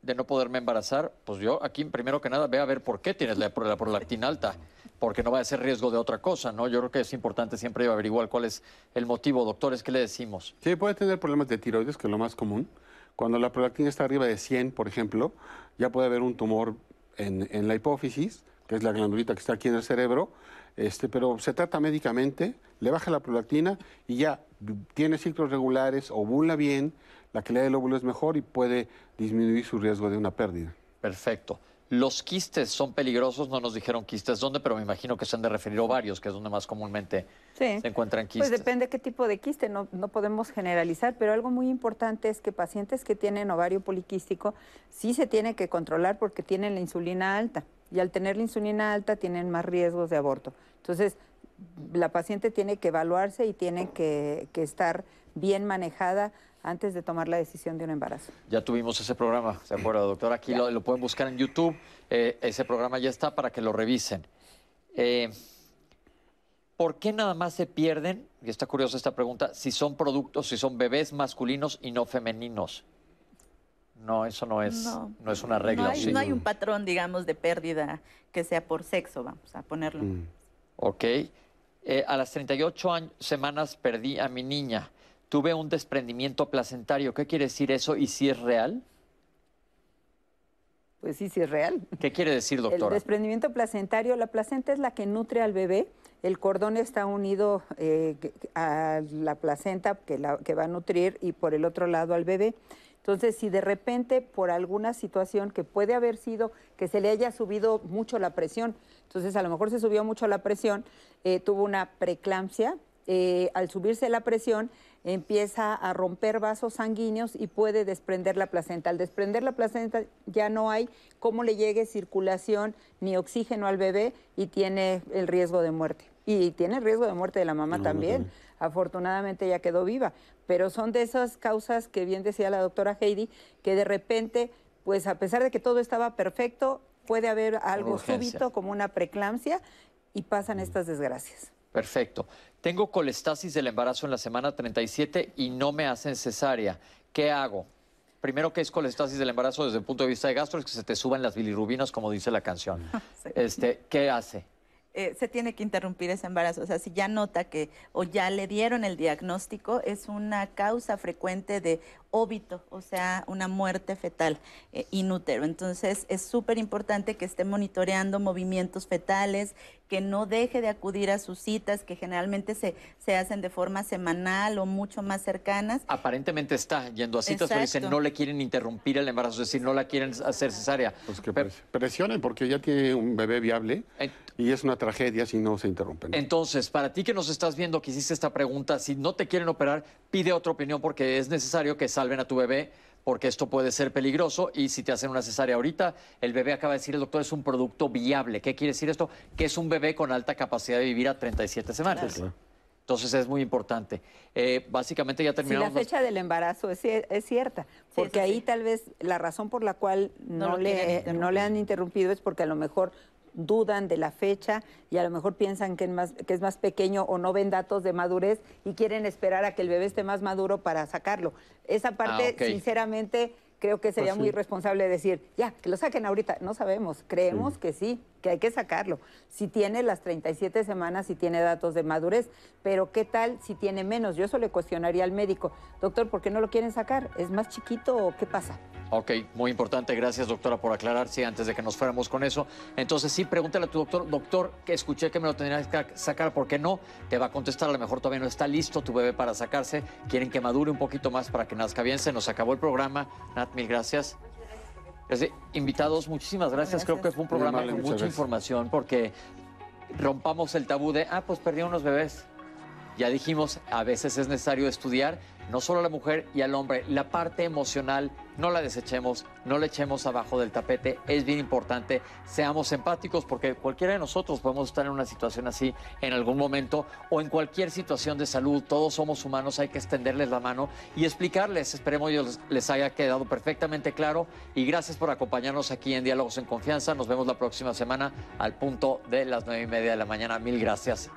de no poderme embarazar? Pues yo aquí, primero que nada, ve a ver por qué tienes la, la prolactina alta, porque no va a ser riesgo de otra cosa, ¿no? Yo creo que es importante siempre averiguar cuál es el motivo. Doctores, ¿qué le decimos? Sí, puede tener problemas de tiroides, que es lo más común. Cuando la prolactina está arriba de 100, por ejemplo, ya puede haber un tumor en, la hipófisis, que es la glandulita que está aquí en el cerebro. Este, pero se trata médicamente, le baja la prolactina y ya tiene ciclos regulares, ovula bien, la calidad del óvulo es mejor y puede disminuir su riesgo de una pérdida. Perfecto. Los quistes son peligrosos, no nos dijeron quistes dónde, pero me imagino que se han de referir ovarios, que es donde más comúnmente Sí. se encuentran quistes. Pues depende qué tipo de quiste, no, no podemos generalizar, pero algo muy importante es que pacientes que tienen ovario poliquístico sí se tiene que controlar porque tienen la insulina alta y al tener la insulina alta tienen más riesgos de aborto. Entonces, la paciente tiene que evaluarse y tiene que, que estar bien manejada antes de tomar la decisión de un embarazo. Ya tuvimos ese programa, ¿se acuerda, doctor? Aquí lo, lo pueden buscar en YouTube. Eh, ese programa ya está para que lo revisen. Eh, ¿Por qué nada más se pierden, y está curiosa esta pregunta, si son productos, si son bebés masculinos y no femeninos? No, eso no es, no, No. es una regla. No hay, ¿sí? no hay un patrón, digamos, de pérdida que sea por sexo, vamos a ponerlo. Mm. Ok. Eh, a las 38 años- semanas perdí a mi niña. Tuve un desprendimiento placentario. ¿Qué quiere decir eso y si es real? Pues sí, sí es real. ¿Qué quiere decir, El doctora? desprendimiento placentario, la placenta es la que nutre al bebé, el cordón está unido eh, a la placenta que, la- que va a nutrir y por el otro lado al bebé. Entonces, si de repente por alguna situación que puede haber sido que se le haya subido mucho la presión, entonces a lo mejor se subió mucho la presión, eh, tuvo una preeclampsia, eh, al subirse la presión empieza a romper vasos sanguíneos y puede desprender la placenta. Al desprender la placenta ya no hay cómo le llegue circulación ni oxígeno al bebé y tiene el riesgo de muerte. Y tiene el riesgo de muerte de la mamá No, también. Afortunadamente ella quedó viva, pero son de esas causas que bien decía la doctora Heidi, que de repente, pues a pesar de que todo estaba perfecto, puede haber algo urgencia. súbito como una preeclampsia y pasan estas desgracias. Perfecto. Tengo colestasis del embarazo en la semana 37 y no me hacen cesárea. ¿Qué hago? Primero, ¿qué es colestasis del embarazo desde el punto de vista de gastro? Es que se te suban las bilirrubinas, como dice la canción. [LAUGHS] Sí. Este, ¿Qué hace? eh, se tiene que interrumpir ese embarazo. O sea, si ya nota que o ya le dieron el diagnóstico, es una causa frecuente de óbito, o sea, una muerte fetal eh, inútero. Entonces, es súper importante que esté monitoreando movimientos fetales, que no deje de acudir a sus citas, que generalmente se, se hacen de forma semanal o mucho más cercanas. Aparentemente está yendo a citas, pero dicen no le quieren interrumpir el embarazo, es decir, no la quieren hacer cesárea. Pues que Pero- pres- presionen porque ya tiene un bebé viable En- y es una tragedia si no se interrumpen. Entonces, para ti que nos estás viendo, que hiciste esta pregunta, si no te quieren operar, pide otra opinión porque es necesario que salven a tu bebé, porque esto puede ser peligroso y si te hacen una cesárea ahorita, el bebé acaba de decir, el doctor, es un producto viable. ¿Qué quiere decir esto? Que es un bebé con alta capacidad de vivir a 37 semanas. Claro. Entonces es muy importante. Eh, básicamente ya Si la terminamos. fecha del embarazo es, es cierta, porque sí. ahí tal vez la razón por la cual No le, no le han interrumpido es porque a lo mejor dudan de la fecha y a lo mejor piensan que es, más, que es más pequeño o no ven datos de madurez y quieren esperar a que el bebé esté más maduro para sacarlo. Esa parte, Ah, ok. sinceramente, creo que sería Pues sí. muy irresponsable decir, ya, que lo saquen ahorita. No sabemos, creemos que sí, que hay que sacarlo. Si tiene las 37 semanas, si tiene datos de madurez, pero ¿qué tal si tiene menos? Yo eso le cuestionaría al médico. Doctor, ¿por qué no lo quieren sacar? ¿Es más chiquito o qué pasa? Ok, muy importante. Gracias, doctora, por aclarar, sí, antes de que nos fuéramos con eso. Entonces, sí, pregúntale a tu doctor, doctor, que escuché que me lo tendrías que sacar, ¿por qué no? Te va a contestar, a lo mejor todavía no está listo tu bebé para sacarse. Quieren que madure un poquito más para que nazca bien. Se nos acabó el programa. Nat, mil gracias. Invitados, muchísimas gracias. Creo que fue un programa con mucha gracias. información porque rompamos el tabú de, ah, pues perdió unos bebés. Ya dijimos, a veces es necesario estudiar no solo a la mujer y al hombre, la parte emocional, no la desechemos, no la echemos abajo del tapete, es bien importante, seamos empáticos porque cualquiera de nosotros podemos estar en una situación así en algún momento o en cualquier situación de salud, todos somos humanos, hay que extenderles la mano y explicarles, esperemos que les, les haya quedado perfectamente claro. Y gracias por acompañarnos aquí en Diálogos en Confianza, nos vemos la próxima semana al punto de las nueve y media de la mañana, mil gracias.